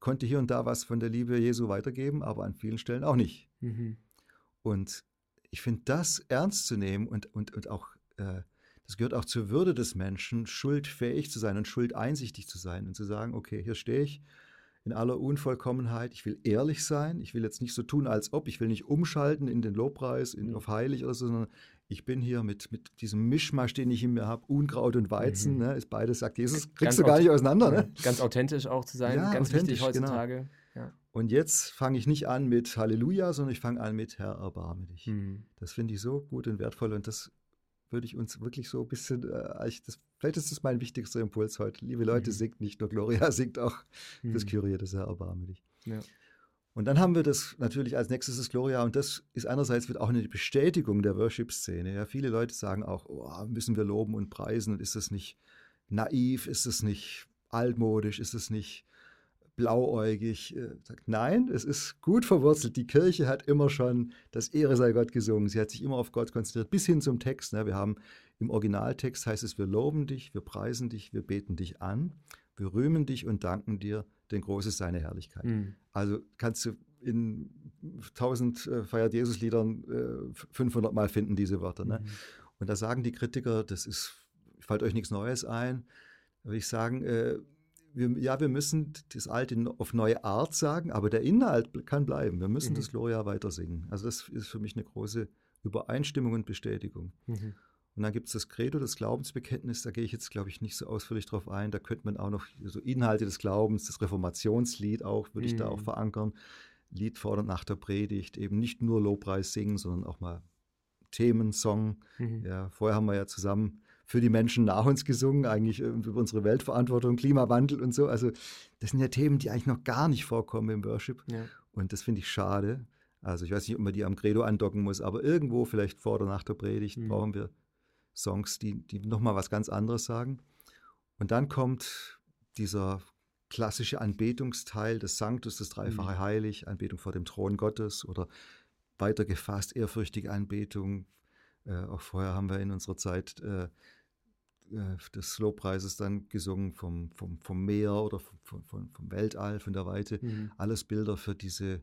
konnte hier und da was von der Liebe Jesu weitergeben, aber an vielen Stellen auch nicht. Mhm. Und ich finde, das ernst zu nehmen und, und, und auch, äh, das gehört auch zur Würde des Menschen, schuldfähig zu sein und schuldeinsichtig zu sein und zu sagen, okay, hier stehe ich in aller Unvollkommenheit, ich will ehrlich sein, ich will jetzt nicht so tun, als ob, ich will nicht umschalten in den Lobpreis, in, mhm. auf heilig oder so, sondern ich bin hier mit, mit diesem Mischmasch, den ich in mir habe, Unkraut und Weizen, mhm. ne, ist beides, sagt Jesus, kriegst ganz du gar nicht auseinander. Ne? Ganz authentisch auch zu sein, ja, ganz wichtig genau. heutzutage. Genau. Ja. Und jetzt fange ich nicht an mit Halleluja, sondern ich fange an mit Herr, erbarme dich. Mhm. Das finde ich so gut und wertvoll und das würde ich uns wirklich so ein bisschen, äh, das, vielleicht ist das mein wichtigster Impuls heute. Liebe Leute, mhm. singt nicht nur Gloria, singt auch mhm. das Kyrie, das Herr, erbarme dich. Ja. Und dann haben wir das natürlich als nächstes das Gloria und das ist einerseits wird auch eine Bestätigung der Worship-Szene. Ja, viele Leute sagen auch, oh, müssen wir loben und preisen und ist das nicht naiv, ist das nicht altmodisch, ist das nicht blauäugig. Äh, sagt, nein, es ist gut verwurzelt. Die Kirche hat immer schon das Ehre sei Gott gesungen. Sie hat sich immer auf Gott konzentriert, bis hin zum Text. Ne? Wir haben im Originaltext heißt es, wir loben dich, wir preisen dich, wir beten dich an, wir rühmen dich und danken dir, denn groß ist seine Herrlichkeit. Mhm. Also kannst du in tausend äh, Feiert Jesus-Liedern äh, 500 Mal finden diese Wörter. Ne? Mhm. Und da sagen die Kritiker, das ist, fällt euch nichts Neues ein. Da würde ich sagen, äh, wir, ja, wir müssen das Alte auf neue Art sagen, aber der Inhalt kann bleiben. Wir müssen mhm. das Gloria weiter singen. Also das ist für mich eine große Übereinstimmung und Bestätigung. Mhm. Und dann gibt es das Credo, das Glaubensbekenntnis, da gehe ich jetzt, glaube ich, nicht so ausführlich drauf ein. Da könnte man auch noch so Inhalte des Glaubens, das Reformationslied auch, würde mhm. ich da auch mhm. verankern. Lied vor und nach der Predigt, eben nicht nur Lobpreis singen, sondern auch mal Themensong. Mhm. Ja, vorher haben wir ja zusammen für die Menschen nach uns gesungen, eigentlich über unsere Weltverantwortung, Klimawandel und so. Also das sind ja Themen, die eigentlich noch gar nicht vorkommen im Worship. Ja. Und das finde ich schade. Also ich weiß nicht, ob man die am Credo andocken muss, aber irgendwo vielleicht vor oder nach der Predigt mhm. brauchen wir Songs, die, die nochmal was ganz anderes sagen. Und dann kommt dieser klassische Anbetungsteil des Sanctus, das dreifache mhm. Heilig, Anbetung vor dem Thron Gottes oder weiter gefasst ehrfürchtige Anbetung. Äh, auch vorher haben wir in unserer Zeit äh, äh, des Lobpreises dann gesungen vom, vom, vom Meer oder vom, vom, vom Weltall, von der Weite. Mhm. Alles Bilder für diese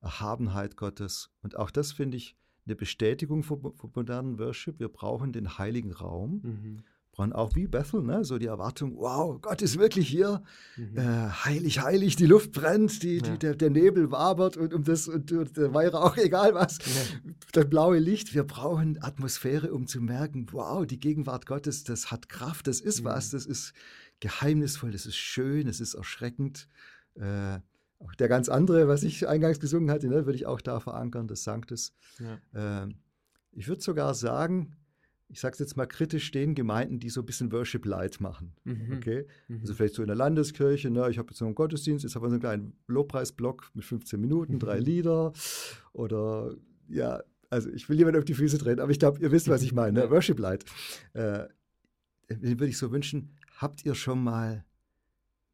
Erhabenheit Gottes. Und auch das finde ich eine Bestätigung für, für modernen Worship. Wir brauchen den heiligen Raum. Mhm. Brauchen auch wie Bethel, ne? so die Erwartung, wow, Gott ist wirklich hier, mhm. äh, heilig, heilig, die Luft brennt, die, ja. die, der, der, Nebel wabert und um das und, und der Weihrauch, egal was, ja. das blaue Licht. Wir brauchen Atmosphäre, um zu merken, wow, die Gegenwart Gottes, das hat Kraft, das ist mhm. was, das ist geheimnisvoll, das ist schön, das ist erschreckend. Äh, auch der ganz andere, was ich eingangs gesungen hatte, ne, würde ich auch da verankern, das Sanctus. Ja. Äh, ich würde sogar sagen, ich sage es jetzt mal kritisch, stehen Gemeinden, die so ein bisschen Worship Light machen. Mhm. Okay? Mhm. Also vielleicht so in der Landeskirche, ne, ich habe jetzt so einen Gottesdienst, jetzt haben wir so einen kleinen Lobpreisblock mit 15 Minuten, drei mhm. Lieder. Oder ja, also ich will jemand auf die Füße treten, aber ich glaube, ihr wisst, was ich meine. Ne? Worship Light. Äh, den würde ich so wünschen, habt ihr schon mal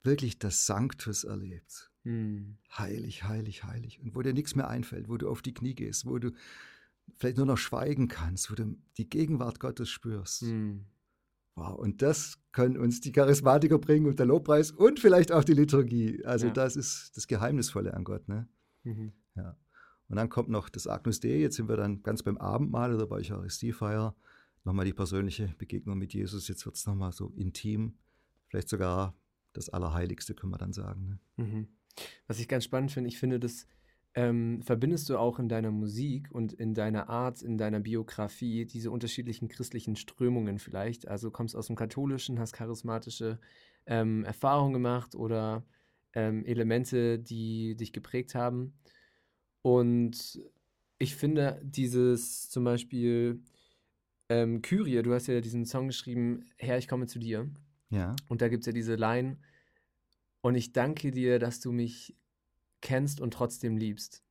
wirklich das Sanctus erlebt? Mhm. Heilig, heilig, heilig. Und wo dir nichts mehr einfällt, wo du auf die Knie gehst, wo du vielleicht nur noch schweigen kannst, wo du die Gegenwart Gottes spürst. Mhm. Wow, und das können uns die Charismatiker bringen und der Lobpreis und vielleicht auch die Liturgie. Also ja. das ist das Geheimnisvolle an Gott. Ne? Mhm. Ja. Und dann kommt noch das Agnus Dei. Jetzt sind wir dann ganz beim Abendmahl oder bei Eucharistiefeier. Nochmal die persönliche Begegnung mit Jesus. Jetzt wird es nochmal so intim. Vielleicht sogar das Allerheiligste, können wir dann sagen. Ne? Mhm. Was ich ganz spannend finde, ich finde, das ähm, verbindest du auch in deiner Musik und in deiner Art, in deiner Biografie diese unterschiedlichen christlichen Strömungen vielleicht. Also kommst aus dem Katholischen, hast charismatische ähm, Erfahrungen gemacht oder ähm, Elemente, die dich geprägt haben. Und ich finde dieses zum Beispiel ähm, Kyrie, du hast ja diesen Song geschrieben, Herr, ich komme zu dir. Ja. Und da gibt es ja diese Line, und ich danke dir, dass du mich kennst und trotzdem liebst.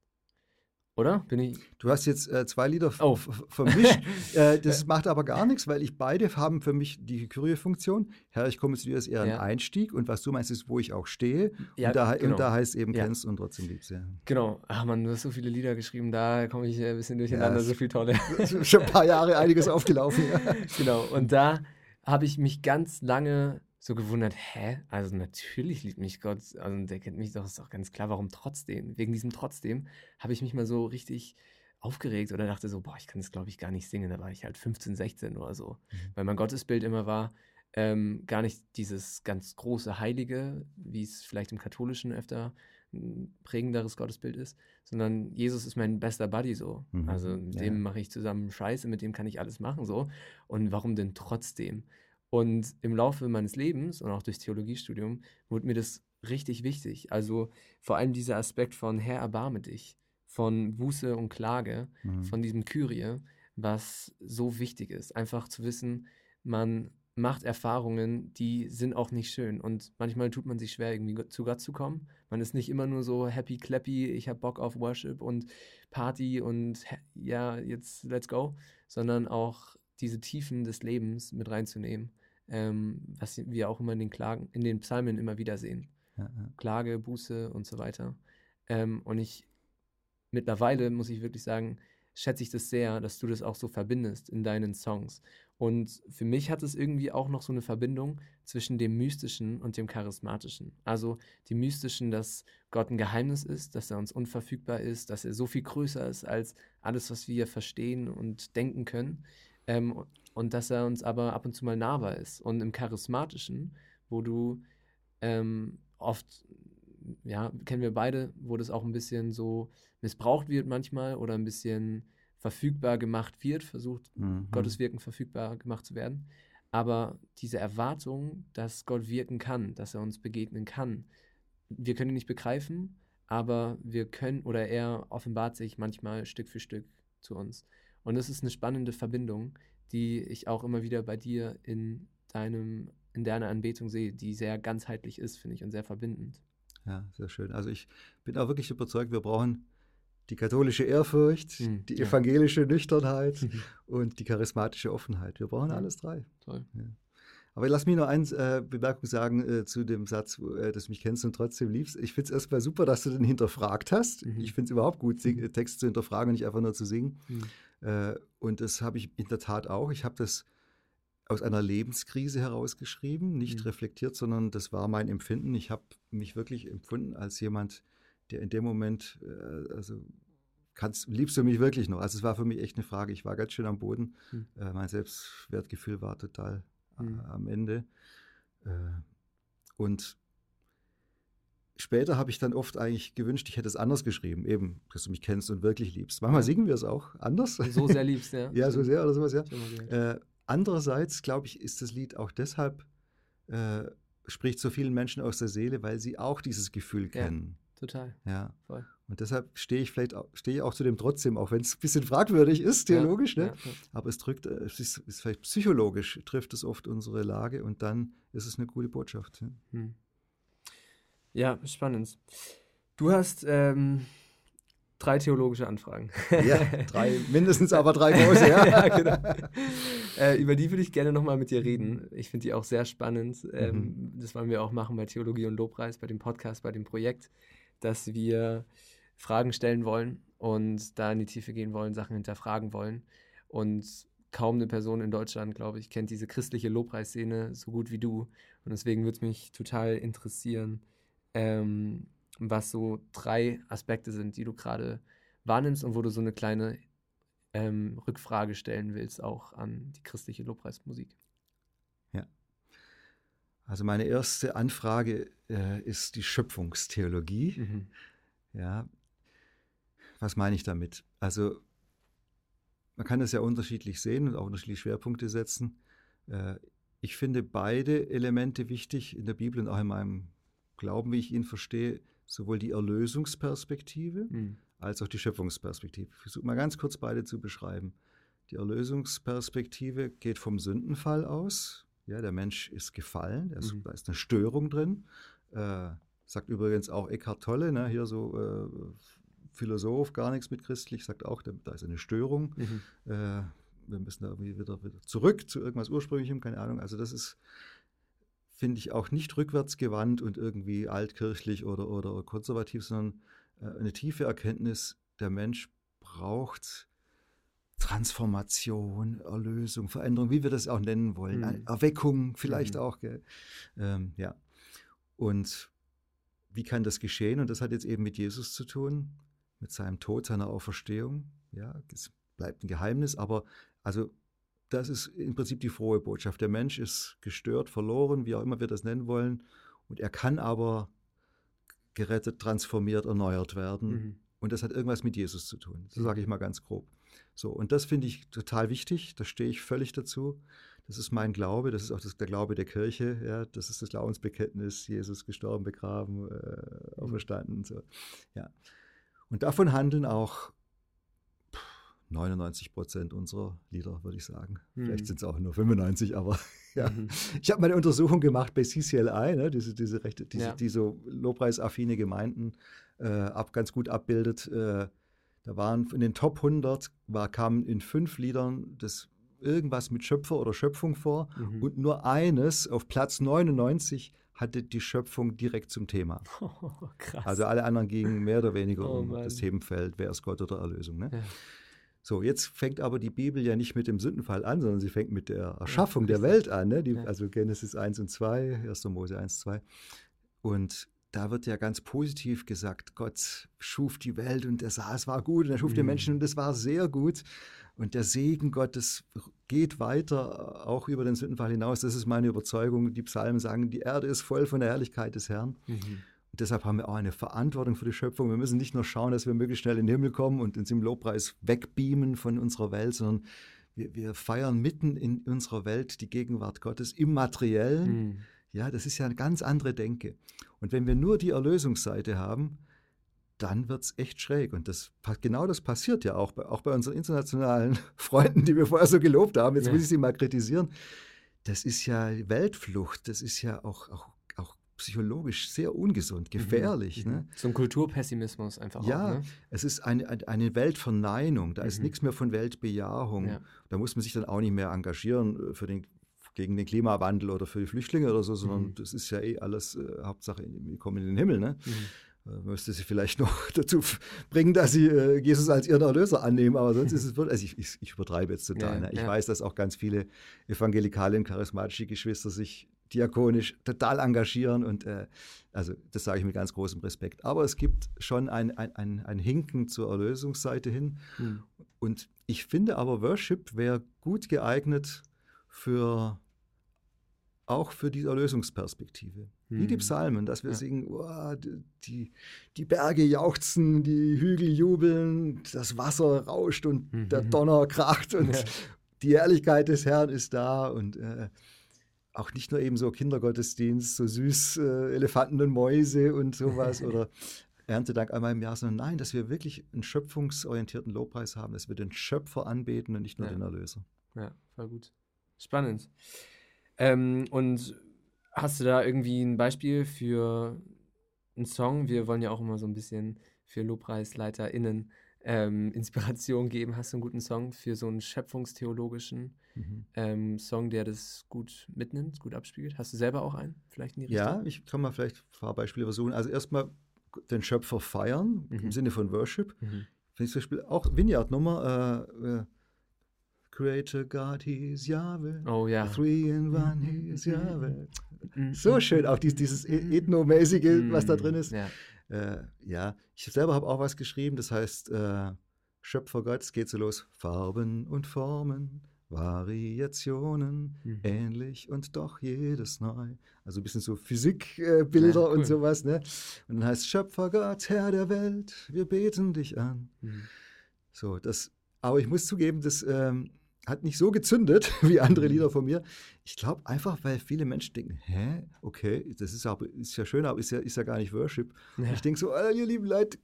Oder? Bin ich? Du hast jetzt äh, zwei Lieder oh. vermischt. äh, das macht aber gar nichts, weil ich beide haben für mich die Kyrie-Funktion. Herr, ich komme zu dir ist eher ein ja. Einstieg und was du meinst, ist, wo ich auch stehe. Ja, und, da, genau. und da heißt eben ja. kennst und trotzdem liebst. Ja. Genau. Ach man, du hast so viele Lieder geschrieben, da komme ich ein bisschen durcheinander, so viel tolle. Schon ein paar Jahre einiges aufgelaufen. genau. Und da habe ich mich ganz lange so gewundert, hä? Also natürlich liebt mich Gott, also der kennt mich doch, ist doch ganz klar, warum trotzdem? Wegen diesem trotzdem habe ich mich mal so richtig aufgeregt oder dachte so, boah, ich kann das glaube ich gar nicht singen. Da war ich halt 15, 16 oder so. Mhm. Weil mein Gottesbild immer war, ähm, gar nicht dieses ganz große Heilige, wie es vielleicht im Katholischen öfter ein prägenderes Gottesbild ist, sondern Jesus ist mein bester Buddy so. Mhm. Also mit ja. dem mache ich zusammen Scheiße, mit dem kann ich alles machen so. Und warum denn trotzdem? Und im Laufe meines Lebens und auch durchs Theologiestudium wurde mir das richtig wichtig. Also vor allem dieser Aspekt von Herr, erbarme dich, von Buße und Klage, mhm. von diesem Kyrie, was so wichtig ist. Einfach zu wissen, man macht Erfahrungen, die sind auch nicht schön. Und manchmal tut man sich schwer, irgendwie zu Gott zu kommen. Man ist nicht immer nur so happy, clappy, ich habe Bock auf Worship und Party und ja, jetzt let's go, sondern auch diese Tiefen des Lebens mit reinzunehmen ähm, was wir auch immer in den Klagen, in den Psalmen immer wieder sehen. Ja, ja. Klage, Buße und so weiter. Ähm, und ich mittlerweile muss ich wirklich sagen, schätze ich das sehr, dass du das auch so verbindest in deinen Songs. Und für mich hat es irgendwie auch noch so eine Verbindung zwischen dem Mystischen und dem Charismatischen. Also dem Mystischen, dass Gott ein Geheimnis ist, dass er uns unverfügbar ist, dass er so viel größer ist als alles, was wir verstehen und denken können. Ähm, und dass er uns aber ab und zu mal nahbar ist. Und im Charismatischen, wo du ähm, oft, ja, kennen wir beide, wo das auch ein bisschen so missbraucht wird manchmal oder ein bisschen verfügbar gemacht wird, versucht mhm. Gottes Wirken verfügbar gemacht zu werden. Aber diese Erwartung, dass Gott wirken kann, dass er uns begegnen kann, wir können ihn nicht begreifen, aber wir können oder er offenbart sich manchmal Stück für Stück zu uns. Und das ist eine spannende Verbindung, die ich auch immer wieder bei dir in deinem, in deiner Anbetung sehe, die sehr ganzheitlich ist, finde ich, und sehr verbindend. Ja, sehr schön. Also ich bin auch wirklich überzeugt, wir brauchen die katholische Ehrfurcht, mhm, die evangelische Nüchternheit mhm. und die charismatische Offenheit. Wir brauchen ja. alles drei. Toll. Ja. Aber lass mich noch eine äh, Bemerkung sagen äh, zu dem Satz, äh, dass du mich kennst und trotzdem liebst. Ich finde es erstmal super, dass du den hinterfragt hast. Mhm. Ich finde es überhaupt gut, Sing Text zu hinterfragen und nicht einfach nur zu singen. Mhm. Äh, und das habe ich in der Tat auch. Ich habe das aus einer Lebenskrise herausgeschrieben, nicht mhm. reflektiert, sondern das war mein Empfinden. Ich habe mich wirklich empfunden als jemand, der in dem Moment, äh, also kannst, liebst du mich wirklich noch? Also es war für mich echt eine Frage. Ich war ganz schön am Boden. Hm. Äh, mein Selbstwertgefühl war total hm. am Ende. Äh, und später habe ich dann oft eigentlich gewünscht, ich hätte es anders geschrieben, eben, dass du mich kennst und wirklich liebst. Manchmal singen wir es auch anders. So sehr liebst, ja. ja, so sehr oder sowas, ja. Äh, andererseits, glaube ich, ist das Lied auch deshalb, äh, spricht so vielen Menschen aus der Seele, weil sie auch dieses Gefühl kennen. Ja, total. Ja. Voll. Und deshalb stehe ich vielleicht stehe ich auch zu dem trotzdem, auch wenn es ein bisschen fragwürdig ist, theologisch, ja, ne? Ja, aber es drückt, äh, es ist, ist, vielleicht psychologisch, trifft es oft unsere Lage und dann ist es eine gute Botschaft. Hm. Ja, spannend. Du hast ähm, drei theologische Anfragen. Ja, drei, mindestens aber drei große, ja. ja genau. äh, über die würde ich gerne nochmal mit dir reden. Ich finde die auch sehr spannend. Ähm, mhm. Das wollen wir auch machen bei Theologie und Lobpreis, bei dem Podcast, bei dem Projekt, dass wir Fragen stellen wollen und da in die Tiefe gehen wollen, Sachen hinterfragen wollen. Und kaum eine Person in Deutschland, glaube ich, kennt diese christliche Lobpreisszene so gut wie du. Und deswegen würde es mich total interessieren, ähm, was so drei Aspekte sind, die du gerade wahrnimmst und wo du so eine kleine ähm, Rückfrage stellen willst, auch an die christliche Lobpreismusik. Ja. Also meine erste Anfrage äh, ist die Schöpfungstheologie. Mhm. Ja. Was meine ich damit? Also man kann das ja unterschiedlich sehen und auch unterschiedliche Schwerpunkte setzen. Äh, ich finde beide Elemente wichtig in der Bibel und auch in meinem Glauben, wie ich ihn verstehe, sowohl die Erlösungsperspektive mhm. als auch die Schöpfungsperspektive. Ich versuche mal ganz kurz beide zu beschreiben. Die Erlösungsperspektive geht vom Sündenfall aus. Ja, der Mensch ist gefallen, ist, mhm. da ist eine Störung drin. Äh, sagt übrigens auch Eckhart Tolle, ne, hier so äh, Philosoph, gar nichts mit christlich, sagt auch, da, ist eine Störung. Mhm. Äh, wir müssen da irgendwie wieder, wieder zurück zu irgendwas Ursprünglichem, keine Ahnung. Also das ist finde ich auch nicht rückwärtsgewandt und irgendwie altkirchlich oder, oder konservativ, sondern äh, eine tiefe Erkenntnis, der Mensch braucht Transformation, Erlösung, Veränderung, wie wir das auch nennen wollen, mhm. Erweckung vielleicht mhm. auch. Ähm, ja. Und wie kann das geschehen? Und das hat jetzt eben mit Jesus zu tun, mit seinem Tod, seiner Auferstehung. Ja, es bleibt ein Geheimnis, aber also das ist im Prinzip die frohe Botschaft. Der Mensch ist gestört, verloren, wie auch immer wir das nennen wollen. Und er kann aber gerettet, transformiert, erneuert werden. Mhm. Und das hat irgendwas mit Jesus zu tun. So sage ich mal ganz grob. So, und das finde ich total wichtig. Da stehe ich völlig dazu. Das ist mein Glaube, das ist auch das, der Glaube der Kirche. Ja, das ist das Glaubensbekenntnis: Jesus gestorben, begraben, äh, auferstanden. So. Ja. Und davon handeln auch 99 Prozent unserer Lieder, würde ich sagen. Mhm. Vielleicht sind es auch nur 95, aber ja. Mhm. Ich habe meine Untersuchung gemacht bei CCLI, ne, diese, diese, Rechte, diese, ja. die so lobpreisaffine Gemeinden äh, ab, ganz gut abbildet. Äh, da waren in den Top 100 war, kamen in fünf Liedern das irgendwas mit Schöpfer oder Schöpfung vor mhm. und nur eines auf Platz 99 hatte die Schöpfung direkt zum Thema. Oh, also alle anderen gingen mehr oder weniger oh, um Mann. das Themenfeld, wer ist Gott oder Erlösung. Ne? Ja. So, jetzt fängt aber die Bibel ja nicht mit dem Sündenfall an, sondern sie fängt mit der Erschaffung ja, der Welt an. Ne? Die, ja. Also Genesis 1 und 2, 1. Mose 1, 2. Und da wird ja ganz positiv gesagt, Gott schuf die Welt und er sah, es war gut und er schuf mhm. die Menschen und es war sehr gut. Und der Segen Gottes geht weiter, auch über den Sündenfall hinaus. Das ist meine Überzeugung. Die Psalmen sagen, die Erde ist voll von der Herrlichkeit des Herrn. Mhm. Und deshalb haben wir auch eine Verantwortung für die Schöpfung. Wir müssen nicht nur schauen, dass wir möglichst schnell in den Himmel kommen und uns im Lobpreis wegbeamen von unserer Welt, sondern wir, wir feiern mitten in unserer Welt die Gegenwart Gottes im Materiellen. Mhm. Ja, das ist ja eine ganz andere Denke. Und wenn wir nur die Erlösungsseite haben, dann wird es echt schräg. Und das, genau das passiert ja auch bei, auch bei unseren internationalen Freunden, die wir vorher so gelobt haben. Jetzt ja. muss ich sie mal kritisieren. Das ist ja Weltflucht, das ist ja auch, auch psychologisch sehr ungesund, mhm. gefährlich. Mhm. Ne? So ein Kulturpessimismus einfach. Ja, auch, ne? es ist eine, eine Weltverneinung, da mhm. ist nichts mehr von Weltbejahung. Ja. Da muss man sich dann auch nicht mehr engagieren äh, für den, gegen den Klimawandel oder für die Flüchtlinge oder so, sondern mhm. das ist ja eh alles äh, Hauptsache, wir kommen in den Himmel. Ne? Mhm müsste sie vielleicht noch dazu bringen, dass sie äh, Jesus als ihren Erlöser annehmen, aber sonst ist es wirklich, also ich, ich, ich übertreibe jetzt total. Ja, ne? Ich ja. weiß, dass auch ganz viele evangelikale und charismatische Geschwister sich diakonisch total engagieren und äh, also das sage ich mit ganz großem Respekt. Aber es gibt schon ein, ein, ein, ein Hinken zur Erlösungsseite hin. Mhm. Und ich finde aber, Worship wäre gut geeignet für auch für die Erlösungsperspektive. Hm. Wie die hm. Psalmen, dass wir ja. singen, oh, die, die Berge jauchzen, die Hügel jubeln, das Wasser rauscht und mhm. der Donner kracht und ja. die Herrlichkeit des Herrn ist da und äh, auch nicht nur eben so Kindergottesdienst, so süß äh, Elefanten und Mäuse und sowas oder Erntedank einmal im Jahr, sondern nein, dass wir wirklich einen schöpfungsorientierten Lobpreis haben, dass wir den Schöpfer anbeten und nicht nur ja. den Erlöser. Ja, voll gut. Spannend. Ähm, und hast du da irgendwie ein Beispiel für einen Song? Wir wollen ja auch immer so ein bisschen für LobpreisleiterInnen ähm, Inspiration geben. Hast du einen guten Song für so einen schöpfungstheologischen mhm. ähm, Song, der das gut mitnimmt, gut abspielt? Hast du selber auch einen? Vielleicht in die Richtung? Ja, ich kann mal vielleicht ein paar Beispiele versuchen. Also erstmal den Schöpfer feiern mhm. im Sinne von Worship. Mhm. Finde ich zum Beispiel auch Vineyard-Nummer. Äh, äh, Creator God, He's Yahweh. Oh ja. Three in One, He's Yahweh. So schön, auch dieses, dieses e-, Ethnomäßige, was da drin ist. Ja, äh, ja. ich selber habe auch was geschrieben, das heißt äh, Schöpfer Gott, es geht so los. Farben und Formen, Variationen, mhm. ähnlich und doch jedes neu. Also ein bisschen so Physikbilder äh, ja, cool. und sowas. Ne? Und dann heißt Schöpfer Gott, Herr der Welt, wir beten dich an. Mhm. So, das, aber ich muss zugeben, das ähm, hat nicht so gezündet wie andere mhm. Lieder von mir. Ich glaube einfach, weil viele Menschen denken, hä, okay, das ist, aber, ist ja schön, aber ist ja, ist ja gar nicht Worship. Ja. Ich denke so, oh, ihr lieben Leute,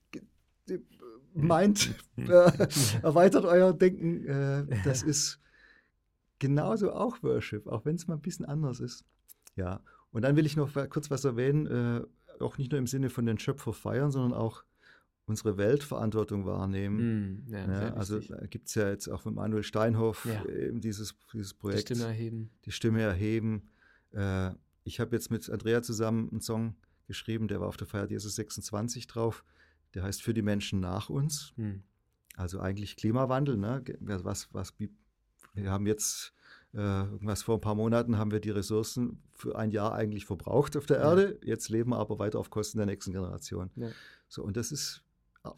meint, äh, erweitert euer Denken. Äh, das ist genauso auch Worship, auch wenn es mal ein bisschen anders ist. Ja, und dann will ich noch kurz was erwähnen, äh, auch nicht nur im Sinne von den Schöpfer feiern, sondern auch unsere Weltverantwortung wahrnehmen. Mm, ja, ja, also gibt es ja jetzt auch mit Manuel Steinhoff ja. eben dieses, dieses Projekt. Die Stimme erheben. Die Stimme erheben. Äh, ich habe jetzt mit Andrea zusammen einen Song geschrieben, der war auf der Feier Jesus 26 drauf. Der heißt Für die Menschen nach uns. Mm. Also eigentlich Klimawandel. Ne? Was, was, wir haben jetzt äh, irgendwas vor ein paar Monaten haben wir die Ressourcen für ein Jahr eigentlich verbraucht auf der Erde. Jetzt leben wir aber weiter auf Kosten der nächsten Generation. So, und das ist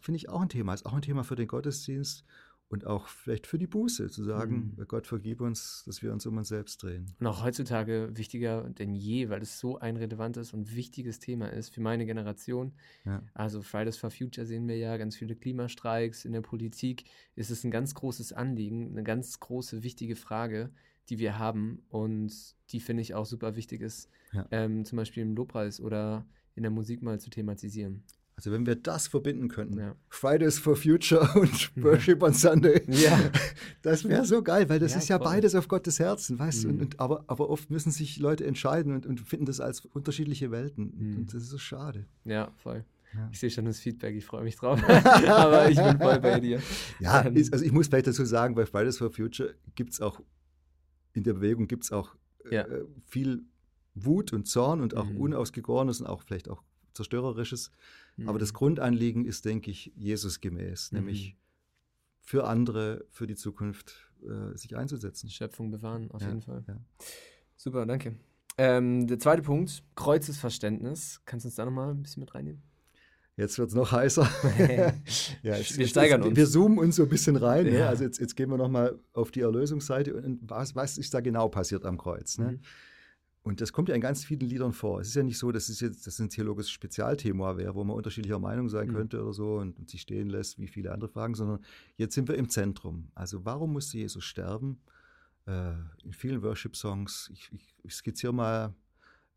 finde ich auch ein Thema. Ist auch ein Thema für den Gottesdienst und auch vielleicht für die Buße, zu sagen, mhm. Gott vergib uns, dass wir uns um uns selbst drehen. Und auch heutzutage wichtiger denn je, weil es so ein relevantes und wichtiges Thema ist für meine Generation. Ja. Also Fridays for Future sehen wir ja, ganz viele Klimastreiks in der Politik. Ist es ein ganz großes Anliegen, eine ganz große, wichtige Frage, die wir haben und die finde ich auch super wichtig ist, ja. ähm, zum Beispiel im Lobpreis oder in der Musik mal zu thematisieren. Also wenn wir das verbinden könnten, ja. Fridays for Future und Worship on Sunday, ja. das wäre so geil, weil das ja, ist ja voll. beides auf Gottes Herzen, weißt du? Mhm. Und, und, aber, aber oft müssen sich Leute entscheiden und, und finden das als unterschiedliche Welten. Mhm. Und das ist so schade. Ja, voll. Ja. Ich sehe schon das Feedback, ich freue mich drauf. aber ich bin voll bei dir. Ja, ähm. ist, also ich muss vielleicht dazu sagen, bei Fridays for Future gibt es auch, in der Bewegung gibt es auch äh, viel Wut und Zorn und auch mhm. Unausgegorenes und auch vielleicht auch Zerstörerisches. Mhm. Aber das mhm. Grundanliegen ist, denke ich, Jesus gemäß, mhm. nämlich für andere, für die Zukunft äh, sich einzusetzen. Schöpfung bewahren, auf ja, jeden Fall. Ja. Super, danke. Ähm, der zweite Punkt, Kreuzesverständnis. Kannst du uns da nochmal ein bisschen mit reinnehmen? Jetzt wird es noch heißer. ja, jetzt, wir steigern jetzt, uns. Wir zoomen uns so ein bisschen rein. Ne? Ja. Ne? Also jetzt, jetzt, gehen wir nochmal auf die Erlösungsseite und was, was ist da genau passiert am Kreuz? Ne? Mhm. Und das kommt ja in ganz vielen Liedern vor. Es ist ja nicht so, dass es jetzt das ein theologisches Spezialthema wäre, wo man unterschiedlicher Meinung sein mhm. könnte oder so und, und sich stehen lässt, wie viele andere Fragen, sondern jetzt sind wir im Zentrum. Also warum musste Jesus sterben? Äh, in vielen Worship-Songs, ich, ich, ich, skizziere mal,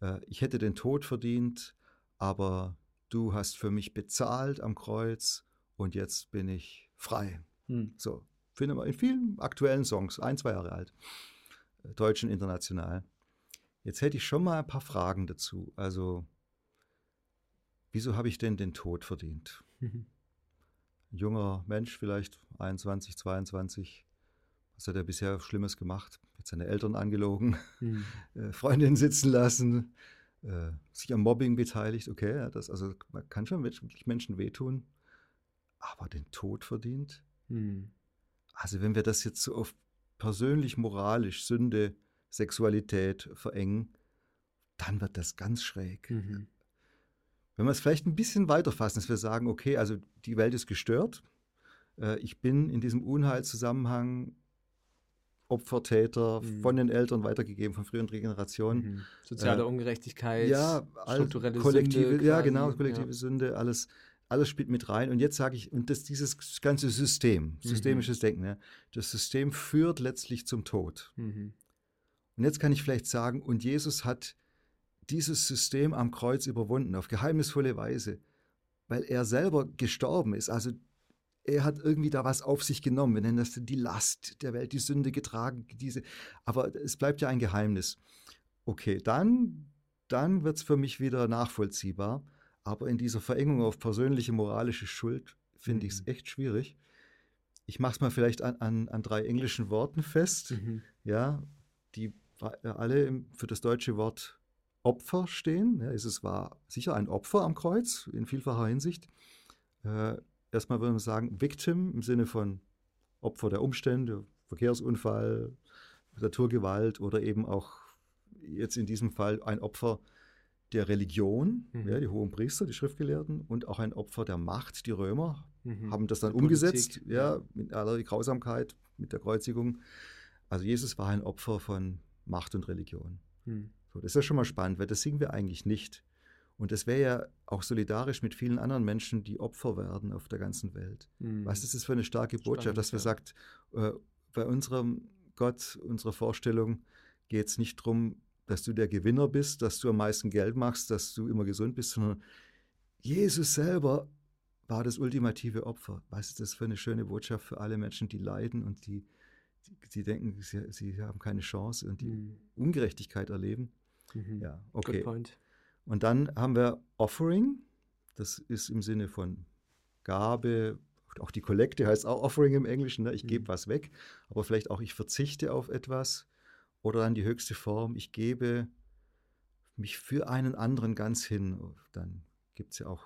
äh, ich hätte den Tod verdient, aber du hast für mich bezahlt am Kreuz und jetzt bin ich frei. Mhm. So, finden wir in vielen aktuellen Songs, ein, zwei Jahre alt, äh, deutschen, international. Jetzt hätte ich schon mal ein paar Fragen dazu. Also, wieso habe ich denn den Tod verdient? Mhm. Ein junger Mensch, vielleicht 21, 22, was hat er bisher Schlimmes gemacht? Hat seine Eltern angelogen, mhm. äh, Freundinnen sitzen lassen, äh, sich am Mobbing beteiligt. Okay, ja, das, also man kann schon wirklich Menschen wehtun, aber den Tod verdient? Mhm. Also wenn wir das jetzt so auf persönlich moralisch Sünde Sexualität verengen, dann wird das ganz schräg. Mhm. Wenn wir es vielleicht ein bisschen weiterfassen, dass wir sagen, okay, also die Welt ist gestört, äh, ich bin in diesem Unheilzusammenhang Opfertäter mhm. von den Eltern weitergegeben, von früheren Generationen. Mhm. Soziale äh, Ungerechtigkeit, ja, strukturelle kollektive, Sünde. Ja, genau, kollektive ja. Sünde, alles, alles spielt mit rein. Und jetzt sage ich, und das, dieses ganze System, mhm. systemisches mhm. Denken, ja, das System führt letztlich zum Tod. Mhm. Und jetzt kann ich vielleicht sagen, und Jesus hat dieses System am Kreuz überwunden, auf geheimnisvolle Weise, weil er selber gestorben ist. Also er hat irgendwie da was auf sich genommen. Wir nennen das die Last der Welt, die Sünde getragen, diese. Aber es bleibt ja ein Geheimnis. Okay, dann, dann wird es für mich wieder nachvollziehbar. Aber in dieser Verengung auf persönliche moralische Schuld finde ich es mhm. echt schwierig. Ich mache es mal vielleicht an, an, an, drei englischen Worten fest, mhm. ja, die alle für das deutsche Wort Opfer stehen. Ja, es war sicher ein Opfer am Kreuz in vielfacher Hinsicht. Äh, erstmal würde man sagen, Victim im Sinne von Opfer der Umstände, Verkehrsunfall, Naturgewalt oder eben auch jetzt in diesem Fall ein Opfer der Religion, mhm. ja, die hohen Priester, die Schriftgelehrten und auch ein Opfer der Macht, die Römer, mhm. haben das dann umgesetzt, Politik, ja, ja, mit aller Grausamkeit, mit der Kreuzigung. Also Jesus war ein Opfer von Macht und Religion. Mhm. So, das ist ja schon mal spannend, weil das singen wir eigentlich nicht. Und das wäre ja auch solidarisch mit vielen anderen Menschen, die Opfer werden auf der ganzen Welt. Mhm. Was ist das für eine starke Botschaft, Spannend, dass wir ja. sagt, äh, bei unserem Gott, unserer Vorstellung geht es nicht darum, dass du der Gewinner bist, dass du am meisten Geld machst, dass du immer gesund bist, sondern Jesus selber war das ultimative Opfer. Was ist das für eine schöne Botschaft für alle Menschen, die leiden und die, die denken, sie, sie, haben keine Chance und die mhm. Ungerechtigkeit erleben? Mhm. Ja, okay. Good point. Und dann haben wir Offering. Das ist im Sinne von Gabe. Auch die Kollekte heißt auch Offering im Englischen. Ne? Ich gebe mhm. was weg. Aber vielleicht auch ich verzichte auf etwas. Oder dann die höchste Form. Ich gebe mich für einen anderen ganz hin. Dann gibt es ja auch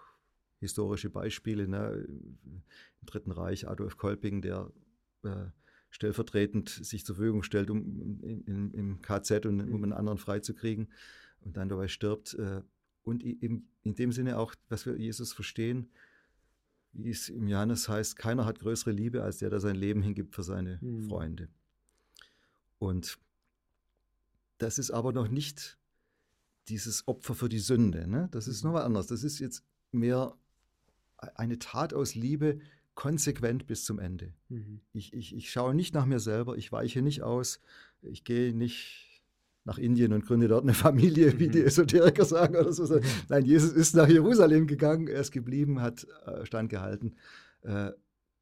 historische Beispiele. Ne? Im Dritten Reich Adolf Kolping, der äh, stellvertretend sich zur Verfügung stellt, um im, im KZ und um einen anderen freizukriegen und dann dabei stirbt. Äh, und in, in dem Sinne auch, dass wir Jesus verstehen, wie es im Johannes heißt, keiner hat größere Liebe als der, der sein Leben hingibt für seine mhm. Freunde. Und das ist aber noch nicht dieses Opfer für die Sünde. Ne? Das ist mhm. noch was anderes. Das ist jetzt mehr eine Tat aus Liebe, konsequent bis zum Ende. Mhm. Ich, ich, ich schaue nicht nach mir selber, ich weiche nicht aus, ich gehe nicht nach Indien und gründe dort eine Familie, wie die mhm. Esoteriker sagen oder so. Mhm. Nein, Jesus ist nach Jerusalem gegangen, er ist geblieben, hat äh, standgehalten äh,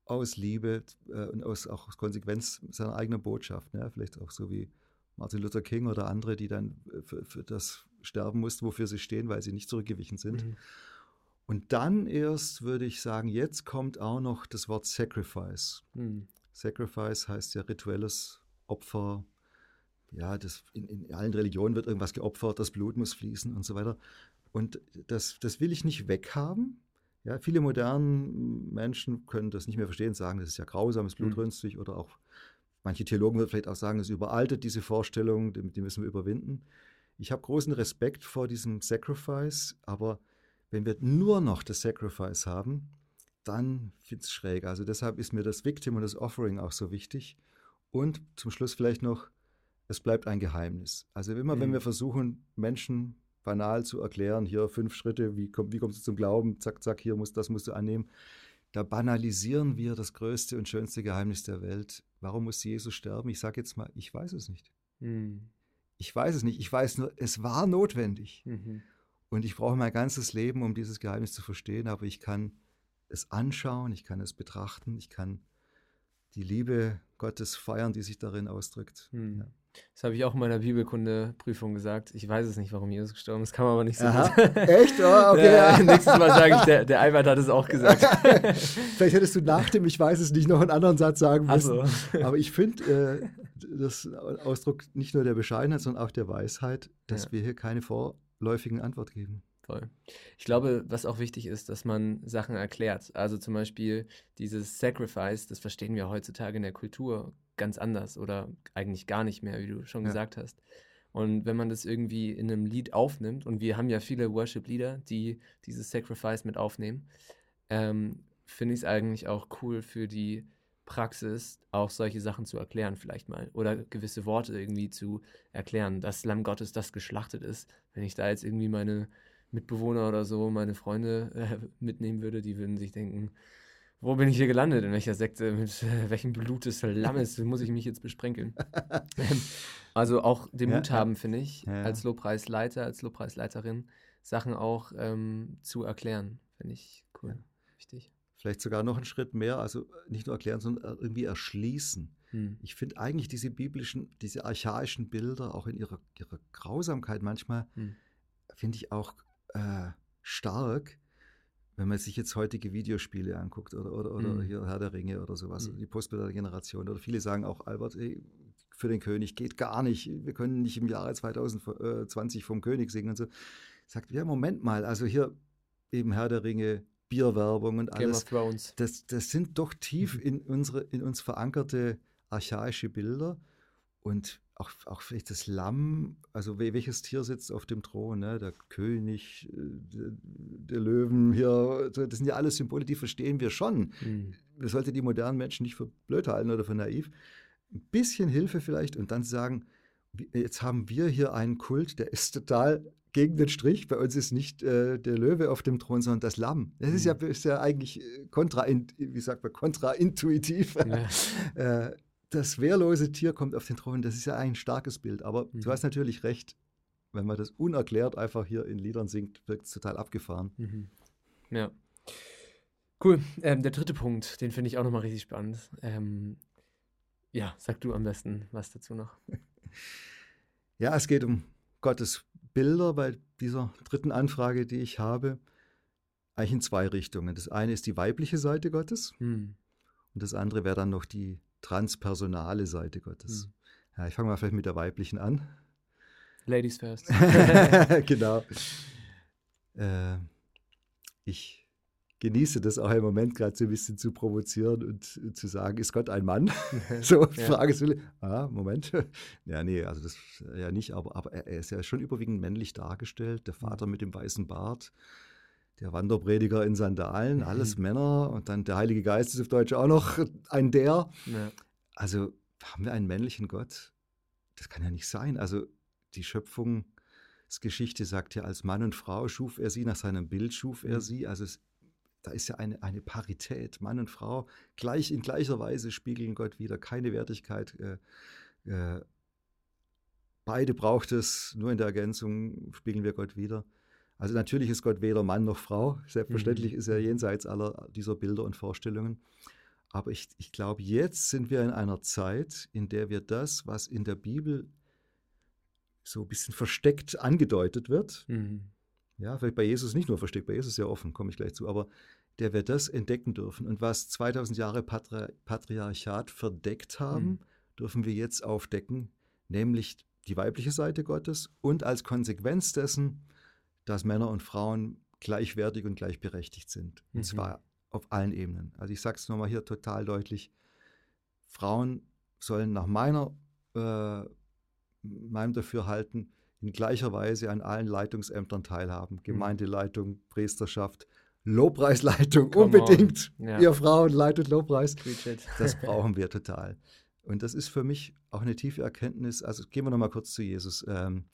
aus Liebe äh, und aus, auch aus Konsequenz seiner eigenen Botschaft. Ne? Vielleicht auch so wie Martin Luther King oder andere, die dann äh, für, für das sterben mussten, wofür sie stehen, weil sie nicht zurückgewichen sind. Mhm. Und dann erst würde ich sagen, jetzt kommt auch noch das Wort Sacrifice. Mhm. Sacrifice heißt ja rituelles Opfer, ja, das, in, in allen Religionen wird irgendwas geopfert, das Blut muss fließen und so weiter. Und das, das will ich nicht weghaben. Ja, viele moderne Menschen können das nicht mehr verstehen, sagen, das ist ja grausam, ist blutrünstig mhm. oder auch manche Theologen würden vielleicht auch sagen, das überaltet diese Vorstellung, die, die müssen wir überwinden. Ich habe großen Respekt vor diesem Sacrifice, aber wenn wir nur noch das Sacrifice haben, dann wird es schräg. Also deshalb ist mir das Victim und das Offering auch so wichtig. Und zum Schluss vielleicht noch es bleibt ein Geheimnis. Also immer, mhm. wenn wir versuchen, Menschen banal zu erklären, hier fünf Schritte, wie, komm, wie kommst du zum Glauben, zack, zack, hier muss, das musst du annehmen, da banalisieren wir das größte und schönste Geheimnis der Welt. Warum muss Jesus sterben? Ich sage jetzt mal, ich weiß es nicht. Mhm. Ich weiß es nicht. Ich weiß nur, es war notwendig. Mhm. Und ich brauche mein ganzes Leben, um dieses Geheimnis zu verstehen, aber ich kann es anschauen, ich kann es betrachten, ich kann die Liebe Gottes feiern, die sich darin ausdrückt. Mhm. Ja. Das habe ich auch in meiner Bibelkunde-Prüfung gesagt. Ich weiß es nicht, warum Jesus gestorben ist, kann man aber nicht so Aha. Echt? Oh, okay. Ja, nächstes Mal sage ich, der, der Albert hat es auch gesagt. Vielleicht hättest du nach dem Ich weiß es nicht noch einen anderen Satz sagen müssen. So. Aber ich finde, äh, das Ausdruck nicht nur der Bescheidenheit, sondern auch der Weisheit, dass ja. wir hier keine vorläufigen Antwort geben. Voll. Ich glaube, was auch wichtig ist, dass man Sachen erklärt. Also zum Beispiel dieses Sacrifice, das verstehen wir heutzutage in der Kultur ganz anders oder eigentlich gar nicht mehr, wie du schon ja. gesagt hast. Und wenn man das irgendwie in einem Lied aufnimmt, und wir haben ja viele Worship-Lieder, die dieses Sacrifice mit aufnehmen, ähm, finde ich es eigentlich auch cool für die Praxis, auch solche Sachen zu erklären, vielleicht mal. Oder gewisse Worte irgendwie zu erklären, dass Lamm Gottes, das geschlachtet ist. Wenn ich da jetzt irgendwie meine Mitbewohner oder so, meine Freunde äh, mitnehmen würde, die würden sich denken, wo bin ich hier gelandet? In welcher Sekte? Mit äh, welchem Blut des Lammes muss ich mich jetzt besprenkeln? also auch den Mut ja, haben, finde ich, ja, ja. als Lobpreisleiter, als Lobpreisleiterin, Sachen auch ähm, zu erklären. Finde ich cool. Wichtig. Vielleicht sogar noch einen Schritt mehr, also nicht nur erklären, sondern irgendwie erschließen. Hm. Ich finde eigentlich diese biblischen, diese archaischen Bilder, auch in ihrer, ihrer Grausamkeit manchmal, hm. finde ich auch äh, stark, wenn man sich jetzt heutige Videospiele anguckt oder, oder, oder mhm. hier Herr der Ringe oder sowas, mhm. die postmoderne Generation. Oder viele sagen auch, Albert, ey, für den König geht gar nicht. Wir können nicht im Jahre 2020 vom König singen und so. Sagt, ja, Moment mal, also hier eben Herr der Ringe, Bierwerbung und alles. Game of Thrones. Das, das sind doch tief mhm. in, unsere, in uns verankerte archaische Bilder. Und auch, auch vielleicht das Lamm, also welches Tier sitzt auf dem Thron, ne? der König, äh, der, der, Löwen hier, das sind ja alles Symbole, die verstehen wir schon. Mhm. Das sollte die modernen Menschen nicht für blöd halten oder für naiv. Ein bisschen Hilfe vielleicht und dann sagen, jetzt haben wir hier einen Kult, der ist total gegen den Strich. Bei uns ist nicht äh, der Löwe auf dem Thron, sondern das Lamm. Das ist, ja, mhm. ist ja eigentlich äh, kontra, wie sagt man, kontraintuitiv. Ja. äh, das wehrlose Tier kommt auf den Thron, das ist ja ein starkes Bild. Aber mhm. du hast natürlich recht, wenn man das unerklärt einfach hier in Liedern singt, wirkt es total abgefahren. Mhm. Ja. Cool. Ähm, der dritte Punkt, den finde ich auch nochmal richtig spannend. Ähm, ja, sag du am besten was dazu noch. Ja, es geht um Gottes Bilder bei dieser dritten Anfrage, die ich habe. Eigentlich in zwei Richtungen. Das eine ist die weibliche Seite Gottes hm. und das andere wäre dann noch die transpersonale Seite Gottes. Mhm. Ja, ich fange mal vielleicht mit der weiblichen an. Ladies first. genau. Äh, ich genieße das auch im Moment gerade so ein bisschen zu provozieren und, und zu sagen, ist Gott ein Mann? so ja. Frage Ah, Moment. ja, nee, also das ja nicht, aber, aber er ist ja schon überwiegend männlich dargestellt. Der Vater mhm. mit dem weißen Bart, der Wanderprediger in Sandalen, mhm. alles Männer und dann der Heilige Geist ist auf Deutsch auch noch ein der. Ja. Also haben wir einen männlichen Gott? Das kann ja nicht sein. Also die Schöpfungsgeschichte sagt ja, als Mann und Frau schuf er sie, nach seinem Bild schuf er mhm. sie. Also es, da ist ja eine, eine Parität. Mann und Frau gleich in gleicher Weise spiegeln Gott wieder, keine Wertigkeit. Äh, äh, beide braucht es, nur in der Ergänzung spiegeln wir Gott wieder. Also natürlich ist Gott weder Mann noch Frau. Selbstverständlich mhm. ist er jenseits aller dieser Bilder und Vorstellungen. Aber ich, ich glaube, jetzt sind wir in einer Zeit, in der wir das, was in der Bibel so ein bisschen versteckt angedeutet wird, mhm. Ja, vielleicht bei Jesus nicht nur versteckt, bei Jesus ja offen, komme ich gleich zu, aber der wir das entdecken dürfen. Und was 2000 Jahre Patri Patriarchat verdeckt haben, mhm. dürfen wir jetzt aufdecken, nämlich die weibliche Seite Gottes und als Konsequenz dessen dass Männer und Frauen gleichwertig und gleichberechtigt sind. Und mhm. zwar auf allen Ebenen. Also ich sage es nochmal hier total deutlich. Frauen sollen nach meiner, äh, meinem Dafürhalten in gleicher Weise an allen Leitungsämtern teilhaben. Mhm. Gemeindeleitung, Priesterschaft, Lobpreisleitung Come unbedingt. Ja. Ihr Frauen leitet Lobpreis. Das brauchen wir total. Und das ist für mich auch eine tiefe Erkenntnis. Also gehen wir nochmal kurz zu Jesus. Ähm,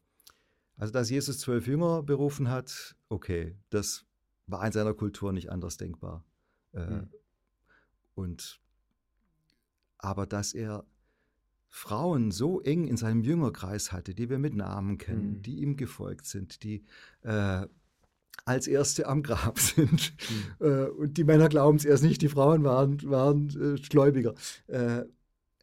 also, dass Jesus zwölf Jünger berufen hat, okay, das war in seiner Kultur nicht anders denkbar. Mhm. Und aber dass er Frauen so eng in seinem Jüngerkreis hatte, die wir mit Namen kennen, mhm. die ihm gefolgt sind, die äh, als Erste am Grab sind. Mhm. Äh, und die Männer glauben es erst nicht, die Frauen waren, waren äh, Gläubiger. Äh,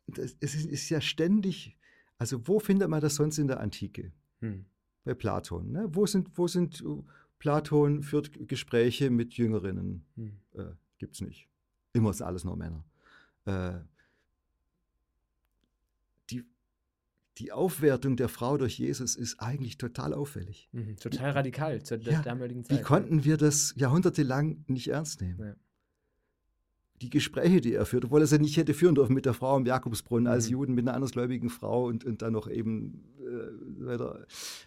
das, es ist, ist, ja ständig, also wo findet man das sonst in der Antike? Mhm bei Platon. Ne? Wo, sind, wo sind äh, Platon führt Gespräche mit Jüngerinnen? Hm. Äh, Gibt es nicht. Immer ist alles nur Männer. Äh, die, die Aufwertung der Frau durch Jesus ist eigentlich total auffällig. Mhm, total radikal zur ja, damaligen Zeit. Wie konnten wir das jahrhundertelang nicht ernst nehmen? Ja. die Gespräche, die er führt, obwohl er sie nicht hätte führen dürfen mit der Frau im Jakobsbrunnen als Mhm. Juden, mit einer andersgläubigen Frau und, und dann noch eben äh,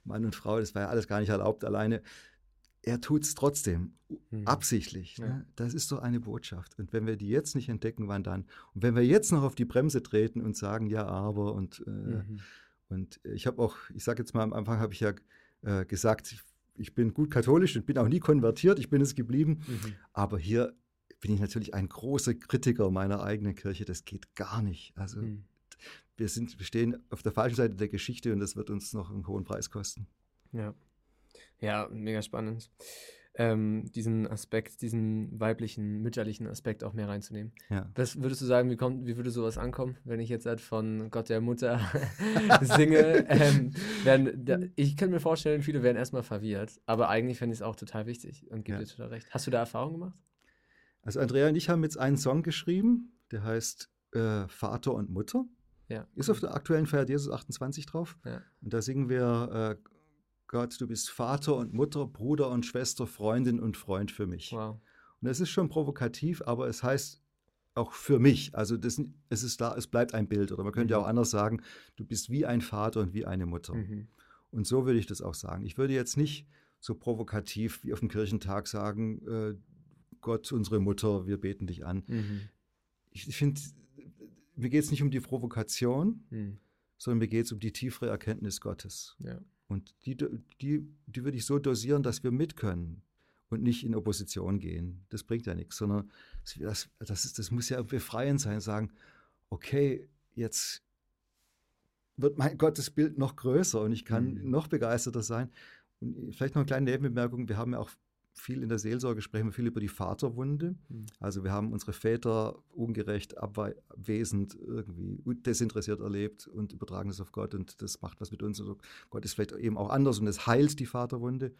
Mann und Frau, das war ja alles gar nicht erlaubt alleine. Er tut es trotzdem, Mhm. absichtlich. Ja. Ne? Das ist doch eine Botschaft. Und wenn wir die jetzt nicht entdecken, wann dann? Und wenn wir jetzt noch auf die Bremse treten und sagen, ja, aber und, äh, Mhm. und ich habe auch, ich sage jetzt mal am Anfang, habe ich ja äh, gesagt, ich, ich bin gut katholisch und bin auch nie konvertiert, ich bin es geblieben. Mhm. Aber hier bin ich natürlich ein großer Kritiker meiner eigenen Kirche. Das geht gar nicht. Also Mhm. wir, sind, wir stehen auf der falschen Seite der Geschichte und das wird uns noch einen hohen Preis kosten. Ja. Ja, mega spannend. Ähm, diesen Aspekt, diesen weiblichen, mütterlichen Aspekt auch mehr reinzunehmen. Ja. Was würdest du sagen, wie, kommt, wie würde sowas ankommen, wenn ich jetzt halt von Gott der Mutter singe? ähm, werden, da, ich könnte mir vorstellen, viele wären erstmal verwirrt, aber eigentlich fände ich es auch total wichtig und gebe Ja. dir total recht. Hast du da Erfahrung gemacht? Also Andrea und ich haben jetzt einen Song geschrieben, der heißt äh, Vater und Mutter. Ja. Ist auf der aktuellen Feier Jesus 28 drauf. Ja. Und da singen wir, äh, Gott, du bist Vater und Mutter, Bruder und Schwester, Freundin und Freund für mich. Wow. Und das ist schon provokativ, aber es heißt auch für mich. Also das, es ist da, es bleibt ein Bild. Oder man könnte ja Mhm. auch anders sagen, du bist wie ein Vater und wie eine Mutter. Mhm. Und so würde ich das auch sagen. Ich würde jetzt nicht so provokativ wie auf dem Kirchentag sagen, äh, Gott, unsere Mutter, wir beten dich an. Mhm. Ich, ich finde, mir geht es nicht um die Provokation, Mhm. sondern mir geht es um die tiefere Erkenntnis Gottes. Ja. Und die, die, die würde ich so dosieren, dass wir mit können und nicht in Opposition gehen. Das bringt ja nichts, sondern das, das, ist, das muss ja befreiend sein, sagen, okay, jetzt wird mein Gottesbild noch größer und ich kann Mhm. noch begeisterter sein. Und vielleicht noch eine kleine Nebenbemerkung, wir haben ja auch viel in der Seelsorge, sprechen wir viel über die Vaterwunde. Mhm. Also wir haben unsere Väter ungerecht, abwesend, irgendwie desinteressiert erlebt und übertragen das auf Gott und das macht was mit uns. Also Gott ist vielleicht eben auch anders und es heilt die Vaterwunde.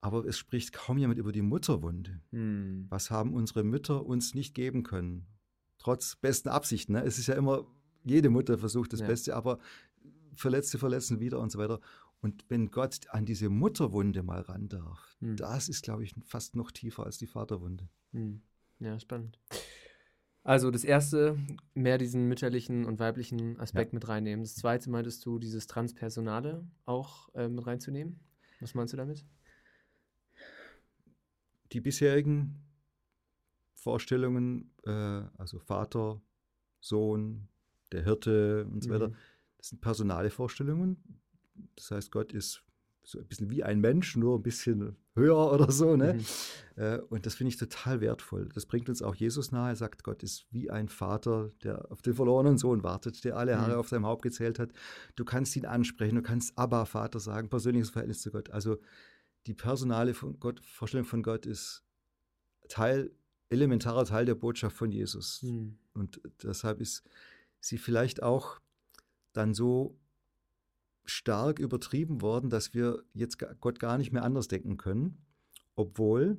Aber es spricht kaum jemand über die Mutterwunde. Mhm. Was haben unsere Mütter uns nicht geben können? Trotz besten Absichten. Ne? Es ist ja immer, jede Mutter versucht das Ja. Beste, aber Verletzte verletzen wieder und so weiter. Und wenn Gott an diese Mutterwunde mal ran darf, Mhm. das ist, glaube ich, fast noch tiefer als die Vaterwunde. Mhm. Ja, spannend. Also das erste, mehr diesen mütterlichen und weiblichen Aspekt mit reinnehmen. Das zweite meintest du, dieses Transpersonale auch äh, mit reinzunehmen. Was meinst du damit? Die bisherigen Vorstellungen, äh, also Vater, Sohn, der Hirte und so weiter, Mhm. das sind personale Vorstellungen. Das heißt, Gott ist so ein bisschen wie ein Mensch, nur ein bisschen höher oder so. Ne? Mhm. Äh, und das finde ich total wertvoll. Das bringt uns auch Jesus nahe. Er sagt, Gott ist wie ein Vater, der auf den verlorenen Sohn wartet, der alle Haare Mhm. auf seinem Haupt gezählt hat. Du kannst ihn ansprechen, du kannst Abba, Vater sagen, persönliches Verhältnis zu Gott. Also die personale von Gott, Vorstellung von Gott ist Teil, elementarer Teil der Botschaft von Jesus. Mhm. Und deshalb ist sie vielleicht auch dann so stark übertrieben worden, dass wir jetzt Gott gar nicht mehr anders denken können, obwohl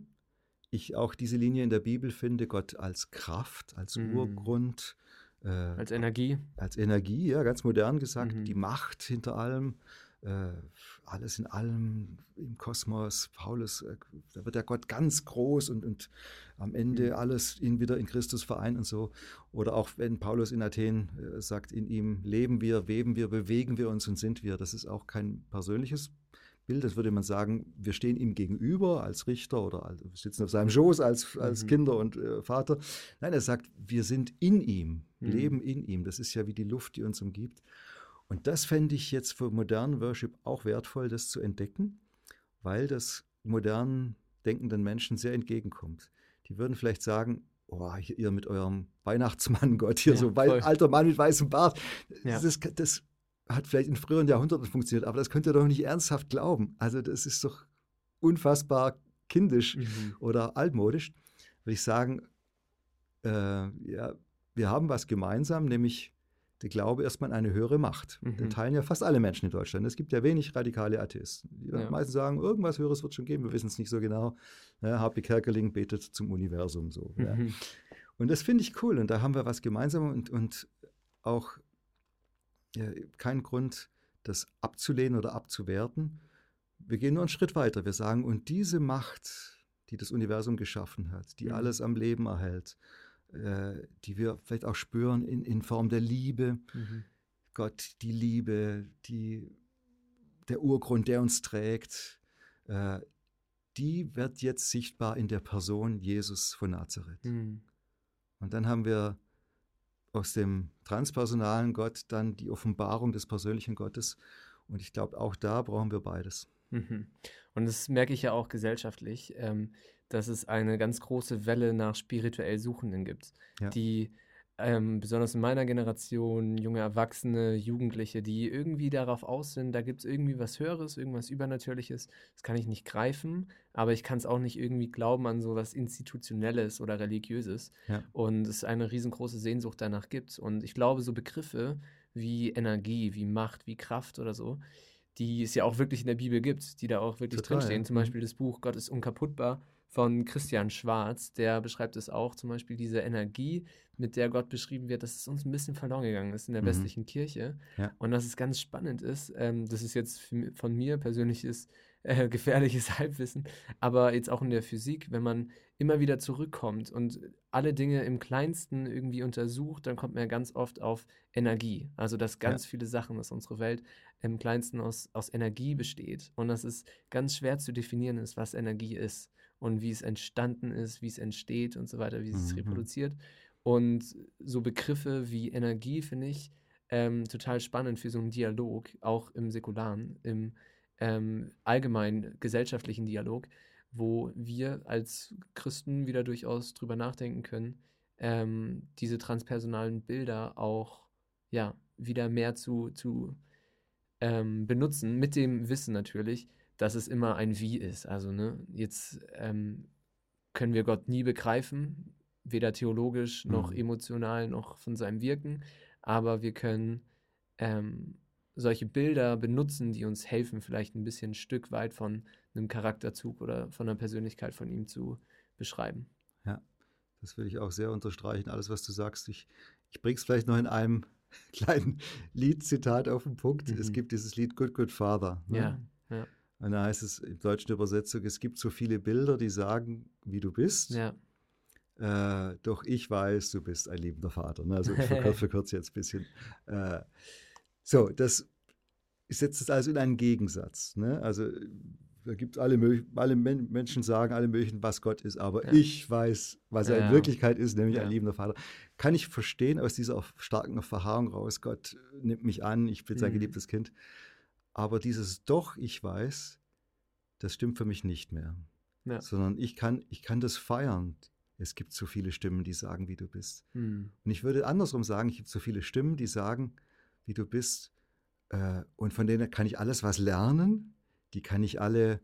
ich auch diese Linie in der Bibel finde, Gott als Kraft, als Mhm. Urgrund, äh, Als Energie. als Energie, ja, ganz modern gesagt, Mhm. die Macht hinter allem, äh, alles in allem im Kosmos. Paulus, äh, da wird der Gott ganz groß und, und am Ende Mhm. alles ihn wieder in Christus vereint und so. Oder auch wenn Paulus in Athen äh, sagt, in ihm leben wir, weben wir, bewegen wir uns und sind wir. Das ist auch kein persönliches Bild, das würde man sagen, wir stehen ihm gegenüber als Richter oder als, wir sitzen auf seinem Schoß als, als Mhm. Kinder und äh, Vater. Nein, er sagt, wir sind in ihm, Mhm. leben in ihm. Das ist ja wie die Luft, die uns umgibt. Und das fände ich jetzt für modernen Worship auch wertvoll, das zu entdecken, weil das modernen denkenden Menschen sehr entgegenkommt. Die würden vielleicht sagen, oh, ihr mit eurem Weihnachtsmann, Gott, hier Ja, so wei voll. alter Mann mit weißem Bart. Ja. Das, das hat vielleicht in früheren Jahrhunderten funktioniert, aber das könnt ihr doch nicht ernsthaft glauben. Also das ist doch unfassbar kindisch Mhm. oder altmodisch. Würde ich sagen, äh, ja, wir haben was gemeinsam, nämlich der Glaube erstmal an eine höhere Macht. Mhm. Den teilen ja fast alle Menschen in Deutschland. Es gibt ja wenig radikale Atheisten. Die Ja. meisten sagen, irgendwas Höheres wird schon geben, wir wissen es nicht so genau. Ja, H.P. Kerkeling betet zum Universum so. Ja. Mhm. Und das finde ich cool. Und da haben wir was gemeinsam und, und auch ja, keinen Grund, das abzulehnen oder abzuwerten. Wir gehen nur einen Schritt weiter. Wir sagen, und diese Macht, die das Universum geschaffen hat, die Mhm. alles am Leben erhält, äh, die wir vielleicht auch spüren in, in Form der Liebe. Mhm. Gott, die Liebe, die, der Urgrund, der uns trägt, äh, die wird jetzt sichtbar in der Person Jesus von Nazareth. Mhm. Und dann haben wir aus dem transpersonalen Gott dann die Offenbarung des persönlichen Gottes. Und ich glaube, auch da brauchen wir beides. Mhm. Und das merke ich ja auch gesellschaftlich, ähm, dass es eine ganz große Welle nach spirituell Suchenden gibt, ja. die ähm, besonders in meiner Generation, junge Erwachsene, Jugendliche, die irgendwie darauf aus sind, da gibt es irgendwie was Höheres, irgendwas Übernatürliches. Das kann ich nicht greifen, aber ich kann es auch nicht irgendwie glauben an so was Institutionelles oder Religiöses. Ja. Und es eine riesengroße Sehnsucht danach gibt. Und ich glaube, so Begriffe wie Energie, wie Macht, wie Kraft oder so, die es ja auch wirklich in der Bibel gibt, die da auch wirklich Total, drinstehen. Zum. Beispiel das Buch Gott ist unkaputtbar von Christian Schwarz, der beschreibt es auch, zum Beispiel diese Energie, mit der Gott beschrieben wird, dass es uns ein bisschen verloren gegangen ist in der mhm. westlichen Kirche. Ja. Und dass es ganz spannend ist, ähm, das ist jetzt von mir persönliches äh, gefährliches Halbwissen, aber jetzt auch in der Physik, wenn man immer wieder zurückkommt und alle Dinge im Kleinsten irgendwie untersucht, dann kommt man ja ganz oft auf Energie. Also, dass ganz ja. viele Sachen, dass unsere Welt im Kleinsten aus, aus Energie besteht und dass es ganz schwer zu definieren ist, was Energie ist und wie es entstanden ist, wie es entsteht und so weiter, wie es mhm. sich reproduziert. Und so Begriffe wie Energie finde ich ähm, total spannend für so einen Dialog, auch im säkularen, im ähm, allgemeinen gesellschaftlichen Dialog, wo wir als Christen wieder durchaus drüber nachdenken können, ähm, diese transpersonalen Bilder auch ja wieder mehr zu, zu ähm, benutzen, mit dem Wissen natürlich, dass es immer ein Wie ist. Also, ne, jetzt ähm, können wir Gott nie begreifen, weder theologisch noch mhm. emotional noch von seinem Wirken, aber wir können ähm, solche Bilder benutzen, die uns helfen, vielleicht ein bisschen ein Stück weit von einem Charakterzug oder von einer Persönlichkeit von ihm zu beschreiben. Ja, das würde ich auch sehr unterstreichen, alles, was du sagst. Ich, ich bringe es vielleicht noch in einem kleinen Liedzitat auf den Punkt. Mhm. Es gibt dieses Lied Good, Good Father. Ne? Ja, ja. Und da heißt es in deutschen Übersetzung, es gibt so viele Bilder, die sagen, wie du bist. Ja. Äh, doch ich weiß, du bist ein liebender Vater. Ne? Also ich verkürze, verkürze jetzt ein bisschen. Äh, so, das setzt es also in einen Gegensatz. Ne? Also da gibt alle, alle Menschen sagen alle möglichen, was Gott ist, aber ja. ich weiß, was er ja, in Wirklichkeit ist, nämlich ja. ein liebender Vater. Kann ich verstehen aus dieser starken Verharrung raus, Gott nimmt mich an, ich bin sein mhm. geliebtes Kind. Aber dieses Doch, ich weiß, das stimmt für mich nicht mehr. Sondern ich kann, ich kann das feiern. Es gibt so viele Stimmen, die sagen, wie du bist. Mhm. Und ich würde andersrum sagen, es gibt so viele Stimmen, die sagen, wie du bist. Äh, und von denen kann ich alles was lernen. Die kann ich alle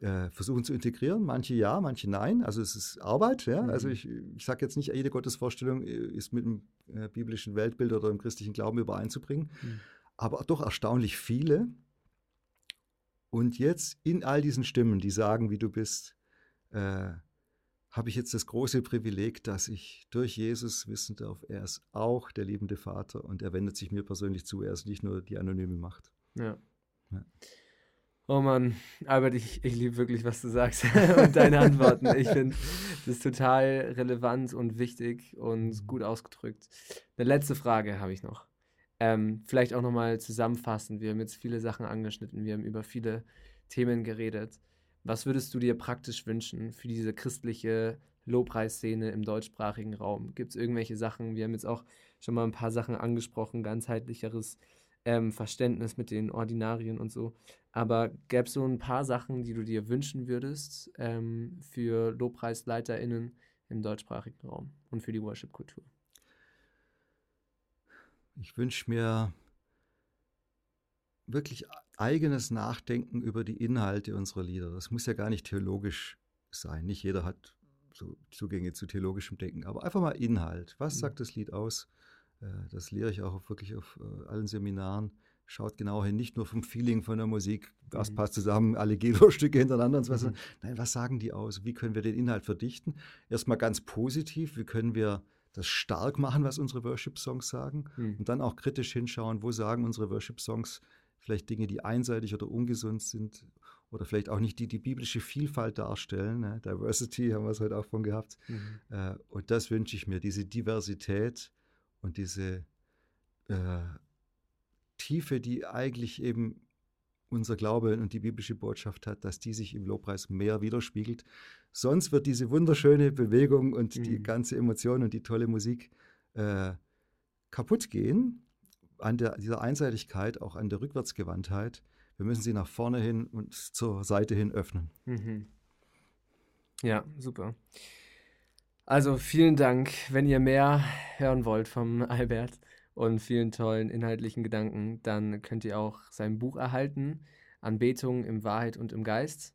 äh, versuchen zu integrieren. Manche ja, manche nein. Also es ist Arbeit. Ja? Mhm. Also ich, ich sage jetzt nicht, jede Gottesvorstellung äh, ist mit dem biblischen Weltbild oder dem christlichen Glauben übereinzubringen. Mhm. Aber doch erstaunlich viele und jetzt in all diesen Stimmen, die sagen, wie du bist, äh, habe ich jetzt das große Privileg, dass ich durch Jesus wissen darf, er ist auch der liebende Vater und er wendet sich mir persönlich zu. Er ist nicht nur die anonyme Macht. Ja. ja. Oh Mann, Albert, ich, ich liebe wirklich, was du sagst und deine Antworten. Ich finde das total relevant und wichtig und mhm. gut ausgedrückt. Eine letzte Frage habe ich noch. Ähm, vielleicht auch nochmal zusammenfassen. Wir haben jetzt viele Sachen angeschnitten, wir haben über viele Themen geredet. Was würdest du dir praktisch wünschen für diese christliche Lobpreisszene im deutschsprachigen Raum? Gibt es irgendwelche Sachen? Wir haben jetzt auch schon mal ein paar Sachen angesprochen, ganzheitlicheres ähm, Verständnis mit den Ordinarien und so. Aber gäbe es so ein paar Sachen, die du dir wünschen würdest ähm, für LobpreisleiterInnen im deutschsprachigen Raum und für die Worship-Kultur? Ich wünsche mir wirklich eigenes Nachdenken über die Inhalte unserer Lieder. Das muss ja gar nicht theologisch sein. Nicht jeder hat so Zugänge zu theologischem Denken, aber einfach mal Inhalt. Was mhm. sagt das Lied aus? Äh, das lehre ich auch wirklich auf äh, allen Seminaren. Schaut genau hin, nicht nur vom Feeling von der Musik, was mhm. passt zusammen, alle Gelo-Stücke hintereinander und so weiter. Mhm. Nein, was sagen die aus? Wie können wir den Inhalt verdichten? Erstmal ganz positiv, wie können wir das stark machen, was unsere Worship-Songs sagen mhm. und dann auch kritisch hinschauen, wo sagen unsere Worship-Songs vielleicht Dinge, die einseitig oder ungesund sind oder vielleicht auch nicht die die biblische Vielfalt darstellen. Ne? Diversity haben wir es heute auch von gehabt. Mhm. Äh, und das wünsche ich mir, diese Diversität und diese äh, Tiefe, die eigentlich eben unser Glaube und die biblische Botschaft hat, dass die sich im Lobpreis mehr widerspiegelt. Sonst wird diese wunderschöne Bewegung und mhm. die ganze Emotion und die tolle Musik äh, kaputt gehen an der, dieser Einseitigkeit, auch an der Rückwärtsgewandtheit. Wir müssen sie nach vorne hin und zur Seite hin öffnen. Mhm. Ja, super. Also vielen Dank, wenn ihr mehr hören wollt vom Albert und vielen tollen inhaltlichen Gedanken, dann könnt ihr auch sein Buch erhalten, Anbetung im Wahrheit und im Geist.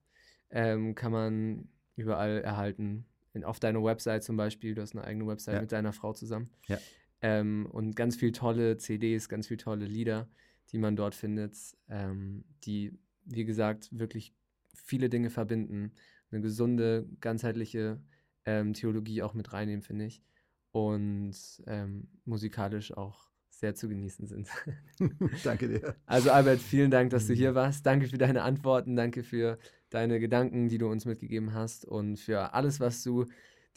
Ähm, kann man überall erhalten. In, auf deiner Website zum Beispiel, du hast eine eigene Website ja. mit deiner Frau zusammen. Ja. Ähm, und ganz viele tolle CDs, ganz viele tolle Lieder, die man dort findet, ähm, die, wie gesagt, wirklich viele Dinge verbinden. Eine gesunde, ganzheitliche ähm, Theologie auch mit reinnehmen, finde ich. Und ähm, musikalisch auch sehr zu genießen sind. danke dir. Also Albert, vielen Dank, dass du hier mhm. warst. Danke für deine Antworten, danke für deine Gedanken, die du uns mitgegeben hast und für alles, was du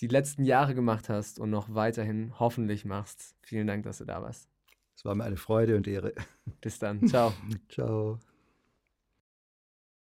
die letzten Jahre gemacht hast und noch weiterhin hoffentlich machst. Vielen Dank, dass du da warst. Es war mir eine Freude und Ehre. Bis dann. Ciao. Ciao.